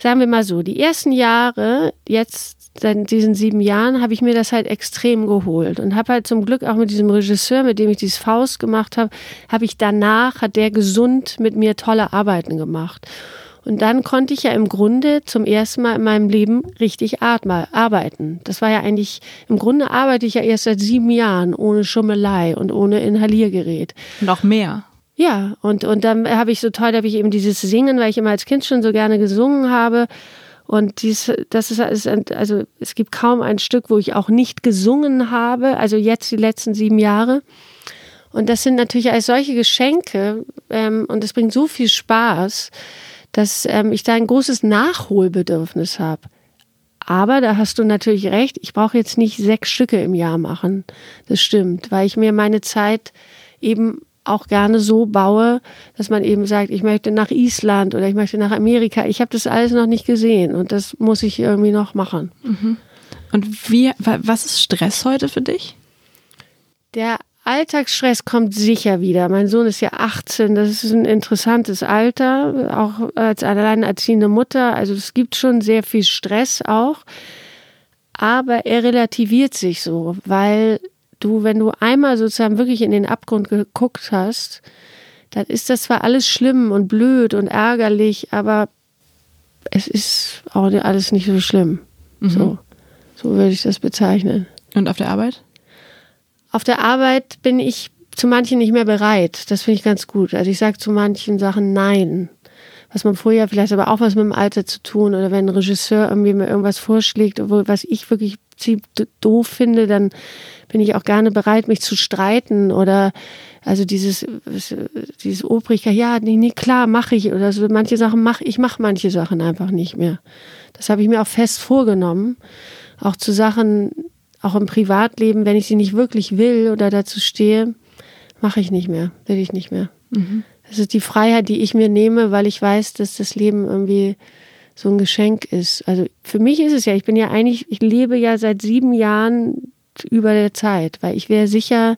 sagen wir mal so, die ersten Jahre jetzt seit diesen sieben Jahren habe ich mir das halt extrem geholt und habe halt zum Glück auch mit diesem Regisseur, mit dem ich dieses Faust gemacht habe, habe ich danach, hat der gesund mit mir tolle Arbeiten gemacht. Und dann konnte ich ja im Grunde zum ersten Mal in meinem Leben richtig arbeiten. Das war ja eigentlich, im Grunde arbeite ich ja erst seit sieben Jahren ohne Schummelei und ohne Inhaliergerät. Noch mehr. Ja, und, und dann habe ich so toll, da habe ich eben dieses Singen, weil ich immer als Kind schon so gerne gesungen habe und dies, das ist, also es gibt kaum ein Stück, wo ich auch nicht gesungen habe, also jetzt die letzten sieben Jahre. Und das sind natürlich als solche Geschenke ähm, und es bringt so viel Spaß, dass ähm, ich da ein großes Nachholbedürfnis habe. Aber da hast du natürlich recht, ich brauche jetzt nicht sechs Stücke im Jahr machen. Das stimmt, weil ich mir meine Zeit eben auch gerne so baue, dass man eben sagt, ich möchte nach Island oder ich möchte nach Amerika. Ich habe das alles noch nicht gesehen und das muss ich irgendwie noch machen. Mhm. Und wie, was ist Stress heute für dich? Der Alltagsstress kommt sicher wieder. Mein Sohn ist ja 18, das ist ein interessantes Alter, auch als alleinerziehende Mutter. Also es gibt schon sehr viel Stress auch. Aber er relativiert sich so, weil du, wenn du einmal sozusagen wirklich in den Abgrund geguckt hast, dann ist das zwar alles schlimm und blöd und ärgerlich, aber es ist auch alles nicht so schlimm. Mhm. So, so würde ich das bezeichnen. Und auf der Arbeit? Auf der Arbeit bin ich zu manchen nicht mehr bereit. Das finde ich ganz gut. Also ich sage zu manchen Sachen Nein. Was man vorher vielleicht aber auch was mit dem Alter zu tun oder wenn ein Regisseur irgendwie mir irgendwas vorschlägt, obwohl was ich wirklich doof finde, dann bin ich auch gerne bereit, mich zu streiten oder also dieses dieses Obrigkeit, ja, nee, nee, klar, mache ich oder so manche Sachen mache ich mache manche Sachen einfach nicht mehr. Das habe ich mir auch fest vorgenommen, auch zu Sachen auch im Privatleben, wenn ich sie nicht wirklich will oder dazu stehe, mache ich nicht mehr, will ich nicht mehr. Mhm. Das ist die Freiheit, die ich mir nehme, weil ich weiß, dass das Leben irgendwie so ein Geschenk ist. Also für mich ist es ja, ich bin ja eigentlich, ich lebe ja seit sieben Jahren über der Zeit, weil ich wäre sicher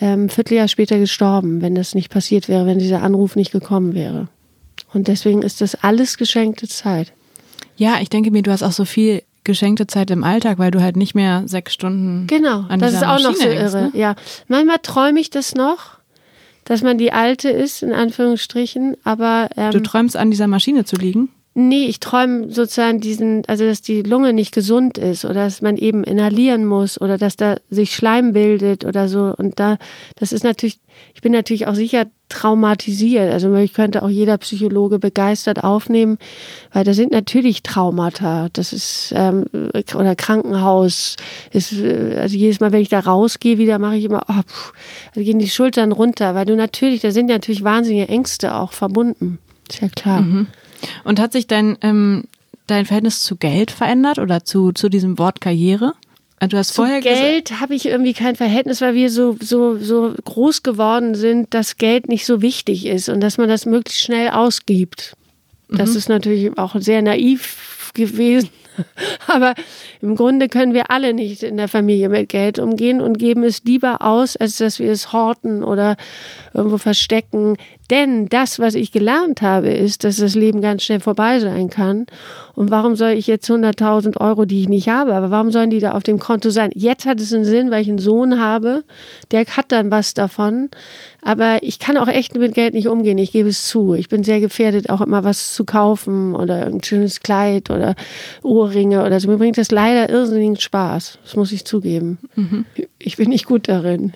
ähm, ein Vierteljahr später gestorben, wenn das nicht passiert wäre, wenn dieser Anruf nicht gekommen wäre. Und deswegen ist das alles geschenkte Zeit. Ja, ich denke mir, du hast auch so viel geschenkte Zeit im Alltag, weil du halt nicht mehr sechs Stunden. Genau, an das ist auch Maschine noch so hängst, irre. Ne? Ja, manchmal träume ich das noch, dass man die alte ist in Anführungsstrichen, aber ähm, Du träumst an dieser Maschine zu liegen? Nee, ich träume sozusagen diesen, also dass die Lunge nicht gesund ist oder dass man eben inhalieren muss oder dass da sich Schleim bildet oder so. Und da, das ist natürlich, ich bin natürlich auch sicher traumatisiert. Also ich könnte auch jeder Psychologe begeistert aufnehmen, weil da sind natürlich Traumata. Das ist ähm, oder Krankenhaus ist also jedes Mal, wenn ich da rausgehe, wieder mache ich immer, oh, pff, also gehen die Schultern runter, weil du natürlich, da sind natürlich wahnsinnige Ängste auch verbunden. Ist ja klar. Mhm. Und hat sich dein, ähm, dein Verhältnis zu Geld verändert oder zu, zu diesem Wort Karriere? Also du hast zu vorher Geld habe ich irgendwie kein Verhältnis, weil wir so, so, so groß geworden sind, dass Geld nicht so wichtig ist und dass man das möglichst schnell ausgibt. Das mhm. ist natürlich auch sehr naiv gewesen. Aber im Grunde können wir alle nicht in der Familie mit Geld umgehen und geben es lieber aus, als dass wir es horten oder irgendwo verstecken. Denn das, was ich gelernt habe, ist, dass das Leben ganz schnell vorbei sein kann. Und warum soll ich jetzt 100.000 Euro, die ich nicht habe, aber warum sollen die da auf dem Konto sein? Jetzt hat es einen Sinn, weil ich einen Sohn habe, der hat dann was davon. Aber ich kann auch echt mit Geld nicht umgehen, ich gebe es zu. Ich bin sehr gefährdet, auch immer was zu kaufen oder ein schönes Kleid oder Ohrringe oder so. Mir bringt das leider irrsinnigen Spaß, das muss ich zugeben. Mhm. Ich bin nicht gut darin.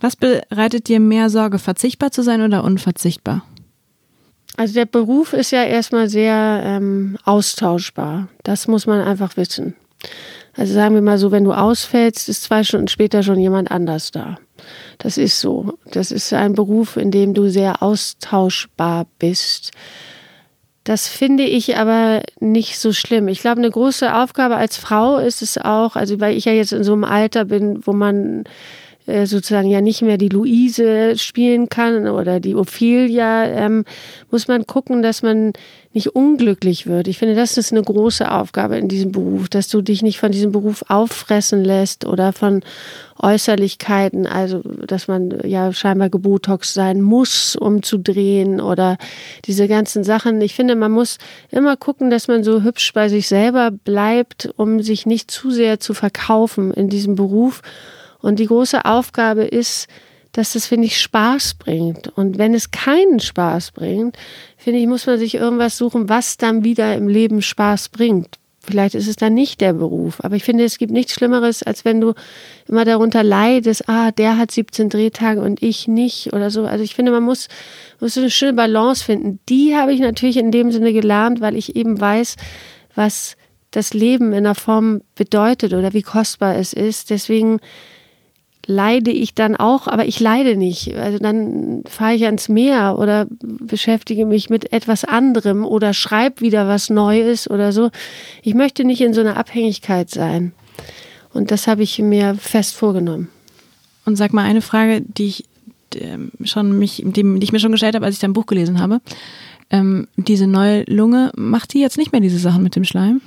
Was bereitet dir mehr Sorge, verzichtbar zu sein oder unverzichtbar? Also der Beruf ist ja erstmal sehr ähm, austauschbar. Das muss man einfach wissen. Also sagen wir mal so, wenn du ausfällst, ist zwei Stunden später schon jemand anders da. Das ist so. Das ist ein Beruf, in dem du sehr austauschbar bist. Das finde ich aber nicht so schlimm. Ich glaube, eine große Aufgabe als Frau ist es auch, also weil ich ja jetzt in so einem Alter bin, wo man äh, sozusagen ja nicht mehr die Luise spielen kann oder die Ophelia, ähm, muss man gucken, dass man nicht unglücklich wird. Ich finde, das ist eine große Aufgabe in diesem Beruf, dass du dich nicht von diesem Beruf auffressen lässt oder von Äußerlichkeiten, also dass man ja scheinbar gebotox sein muss, um zu drehen oder diese ganzen Sachen. Ich finde, man muss immer gucken, dass man so hübsch bei sich selber bleibt, um sich nicht zu sehr zu verkaufen in diesem Beruf und die große Aufgabe ist, dass das, finde ich, Spaß bringt. Und wenn es keinen Spaß bringt, finde ich, muss man sich irgendwas suchen, was dann wieder im Leben Spaß bringt. Vielleicht ist es dann nicht der Beruf. Aber ich finde, es gibt nichts Schlimmeres, als wenn du immer darunter leidest, ah, der hat 17 Drehtage und ich nicht oder so. Also ich finde, man muss, muss eine schöne Balance finden. Die habe ich natürlich in dem Sinne gelernt, weil ich eben weiß, was das Leben in der Form bedeutet oder wie kostbar es ist. Deswegen leide ich dann auch, aber ich leide nicht. Also dann fahre ich ans Meer oder beschäftige mich mit etwas anderem oder schreibe wieder was Neues oder so. Ich möchte nicht in so einer Abhängigkeit sein. Und das habe ich mir fest vorgenommen. Und sag mal eine Frage, die ich ähm, schon mich, die, die ich mir schon gestellt habe, als ich dein Buch gelesen habe. Ähm, diese neue Lunge, macht die jetzt nicht mehr diese Sachen mit dem Schleim?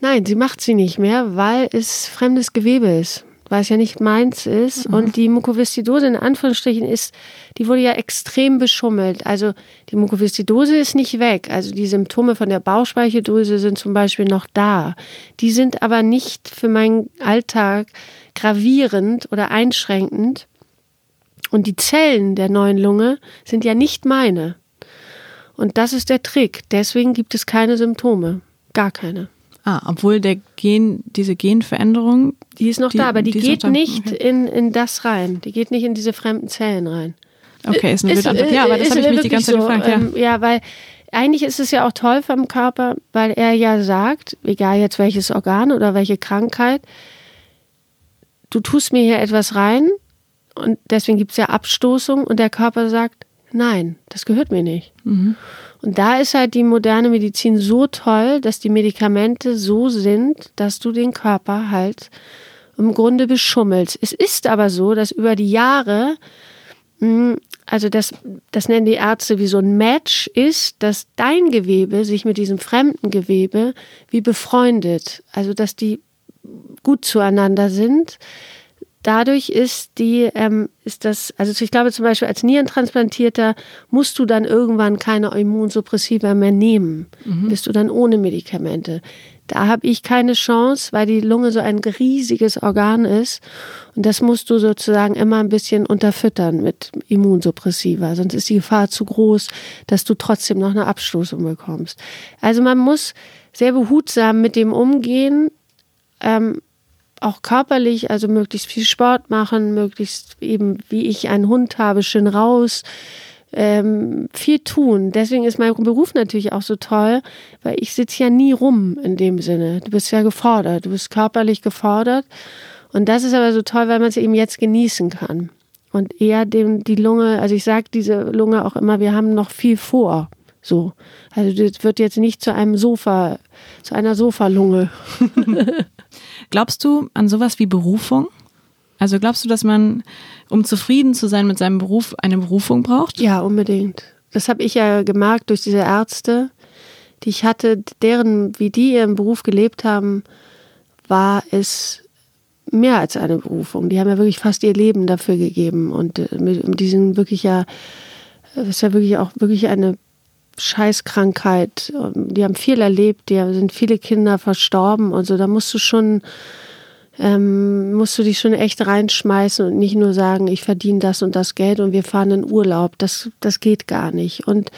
Nein, sie macht sie nicht mehr, weil es fremdes Gewebe ist weil es ja nicht meins ist. Mhm. Und die Mukoviszidose in Anführungsstrichen ist, die wurde ja extrem beschummelt. Also die Mukoviszidose ist nicht weg. Also die Symptome von der Bauchspeicheldrüse sind zum Beispiel noch da. Die sind aber nicht für meinen Alltag gravierend oder einschränkend. Und die Zellen der neuen Lunge sind ja nicht meine. Und das ist der Trick. Deswegen gibt es keine Symptome. Gar keine. Ah, obwohl der Gen, diese Genveränderung. Die ist noch die, da, aber die, die geht nicht okay. in, in das rein. Die geht nicht in diese fremden Zellen rein. Okay, ist eine ist, Antwort. Ja, aber das habe ich mich die ganze Zeit so, gefragt. Ja. Ähm, ja, weil eigentlich ist es ja auch toll vom Körper, weil er ja sagt, egal jetzt welches Organ oder welche Krankheit, du tust mir hier etwas rein und deswegen gibt es ja Abstoßung und der Körper sagt, nein, das gehört mir nicht. Mhm. Und da ist halt die moderne Medizin so toll, dass die Medikamente so sind, dass du den Körper halt im Grunde beschummelst. Es ist aber so, dass über die Jahre, hm, also das, das nennen die Ärzte wie so ein Match ist, dass dein Gewebe sich mit diesem fremden Gewebe wie befreundet. Also dass die gut zueinander sind dadurch ist die, ähm, ist das, also ich glaube zum Beispiel als Nierentransplantierter musst du dann irgendwann keine Immunsuppressiva mehr nehmen. Mhm. Bist du dann ohne Medikamente. Da habe ich keine Chance, weil die Lunge so ein riesiges Organ ist. Und das musst du sozusagen immer ein bisschen unterfüttern mit Immunsuppressiva. Sonst ist die Gefahr zu groß, dass du trotzdem noch eine Abstoßung bekommst. Also man muss sehr behutsam mit dem umgehen. Ähm, auch körperlich, also möglichst viel Sport machen, möglichst eben, wie ich einen Hund habe, schön raus, ähm, viel tun. Deswegen ist mein Beruf natürlich auch so toll, weil ich sitze ja nie rum in dem Sinne. Du bist ja gefordert, du bist körperlich gefordert. Und das ist aber so toll, weil man es eben jetzt genießen kann. Und eher dem, die Lunge, also ich sage diese Lunge auch immer, wir haben noch viel vor. So. Also das wird jetzt nicht zu einem Sofa, zu einer Sofalunge. Glaubst du an sowas wie Berufung? Also glaubst du, dass man, um zufrieden zu sein mit seinem Beruf, eine Berufung braucht? Ja, unbedingt. Das habe ich ja gemerkt durch diese Ärzte, die ich hatte, deren, wie die ihren Beruf gelebt haben, war es mehr als eine Berufung. Die haben ja wirklich fast ihr Leben dafür gegeben. Und äh, die sind wirklich ja, das ist ja wirklich auch wirklich eine Scheißkrankheit. Die haben viel erlebt, die sind viele Kinder verstorben und so. Da musst du schon ähm, musst du dich schon echt reinschmeißen und nicht nur sagen, ich verdiene das und das Geld und wir fahren in Urlaub. Das, das geht gar nicht. Und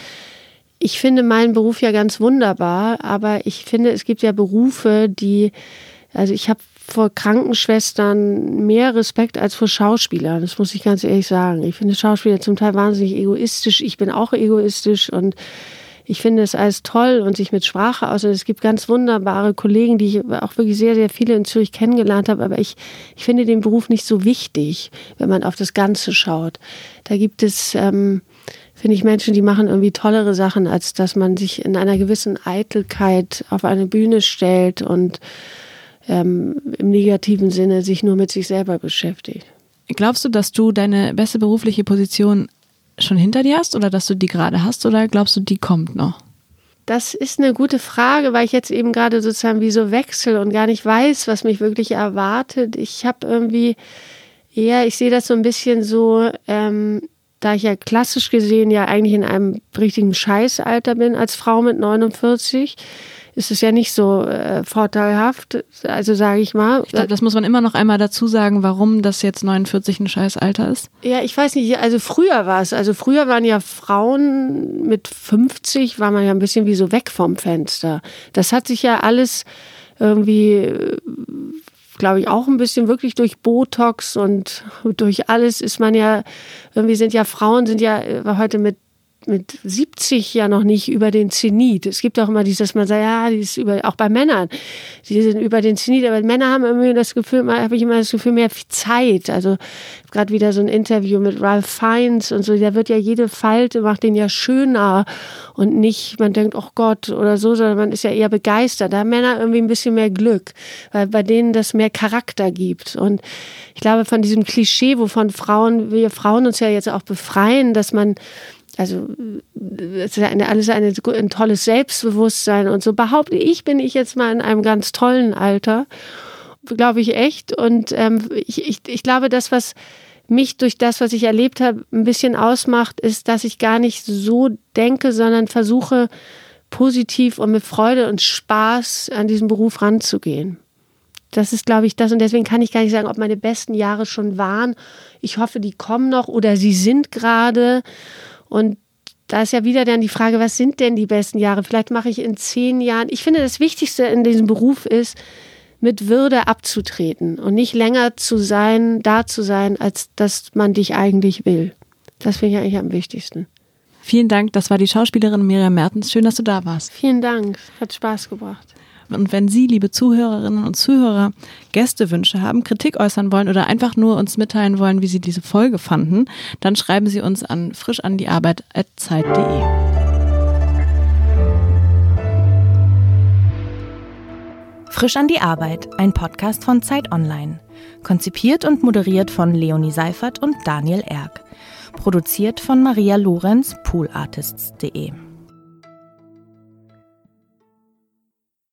ich finde meinen Beruf ja ganz wunderbar, aber ich finde, es gibt ja Berufe, die, also ich habe vor Krankenschwestern mehr Respekt als vor Schauspielern. Das muss ich ganz ehrlich sagen. Ich finde Schauspieler zum Teil wahnsinnig egoistisch. Ich bin auch egoistisch und ich finde es alles toll und sich mit Sprache aus. Es gibt ganz wunderbare Kollegen, die ich auch wirklich sehr, sehr viele in Zürich kennengelernt habe. Aber ich, ich finde den Beruf nicht so wichtig, wenn man auf das Ganze schaut. Da gibt es, ähm, finde ich, Menschen, die machen irgendwie tollere Sachen, als dass man sich in einer gewissen Eitelkeit auf eine Bühne stellt und ähm, im negativen Sinne sich nur mit sich selber beschäftigt. Glaubst du, dass du deine beste berufliche Position schon hinter dir hast oder dass du die gerade hast oder glaubst du, die kommt noch? Das ist eine gute Frage, weil ich jetzt eben gerade sozusagen wie so wechsel und gar nicht weiß, was mich wirklich erwartet. Ich habe irgendwie eher, ich sehe das so ein bisschen so, ähm, da ich ja klassisch gesehen ja eigentlich in einem richtigen Scheißalter bin als Frau mit 49, ist es ja nicht so äh, vorteilhaft, also sage ich mal. Ich glaube, das muss man immer noch einmal dazu sagen, warum das jetzt 49 ein scheiß Alter ist. Ja, ich weiß nicht, also früher war es, also früher waren ja Frauen mit 50, war man ja ein bisschen wie so weg vom Fenster. Das hat sich ja alles irgendwie glaube ich, auch ein bisschen wirklich durch Botox und durch alles ist man ja, irgendwie sind ja Frauen, sind ja heute mit mit 70 ja noch nicht über den Zenit. Es gibt auch immer dieses, dass man sagt, ja, die ist über, auch bei Männern, die sind über den Zenit, aber Männer haben irgendwie das Gefühl, habe ich immer das Gefühl, mehr Zeit. Also gerade wieder so ein Interview mit Ralph Fiennes und so, da wird ja jede Falte, macht den ja schöner und nicht, man denkt, oh Gott oder so, sondern man ist ja eher begeistert. Da haben Männer irgendwie ein bisschen mehr Glück, weil bei denen das mehr Charakter gibt. Und ich glaube, von diesem Klischee, wovon Frauen, wir Frauen uns ja jetzt auch befreien, dass man also es ist eine, alles eine, ein tolles Selbstbewusstsein und so behaupte ich, bin ich jetzt mal in einem ganz tollen Alter, glaube ich echt. Und ähm, ich, ich, ich glaube, das, was mich durch das, was ich erlebt habe, ein bisschen ausmacht, ist, dass ich gar nicht so denke, sondern versuche, positiv und mit Freude und Spaß an diesen Beruf ranzugehen. Das ist, glaube ich, das. Und deswegen kann ich gar nicht sagen, ob meine besten Jahre schon waren. Ich hoffe, die kommen noch oder sie sind gerade. Und da ist ja wieder dann die Frage, was sind denn die besten Jahre? Vielleicht mache ich in zehn Jahren. Ich finde, das Wichtigste in diesem Beruf ist, mit Würde abzutreten und nicht länger zu sein, da zu sein, als dass man dich eigentlich will. Das finde ich eigentlich am wichtigsten. Vielen Dank, das war die Schauspielerin Miriam Mertens. Schön, dass du da warst. Vielen Dank, hat Spaß gebracht. Und wenn Sie, liebe Zuhörerinnen und Zuhörer, Gästewünsche haben, Kritik äußern wollen oder einfach nur uns mitteilen wollen, wie Sie diese Folge fanden, dann schreiben Sie uns an frischandiearbeit.zeit.de. Frisch an die Arbeit, ein Podcast von Zeit Online. Konzipiert und moderiert von Leonie Seifert und Daniel Erck. Produziert von Maria Lorenz, poolartists.de.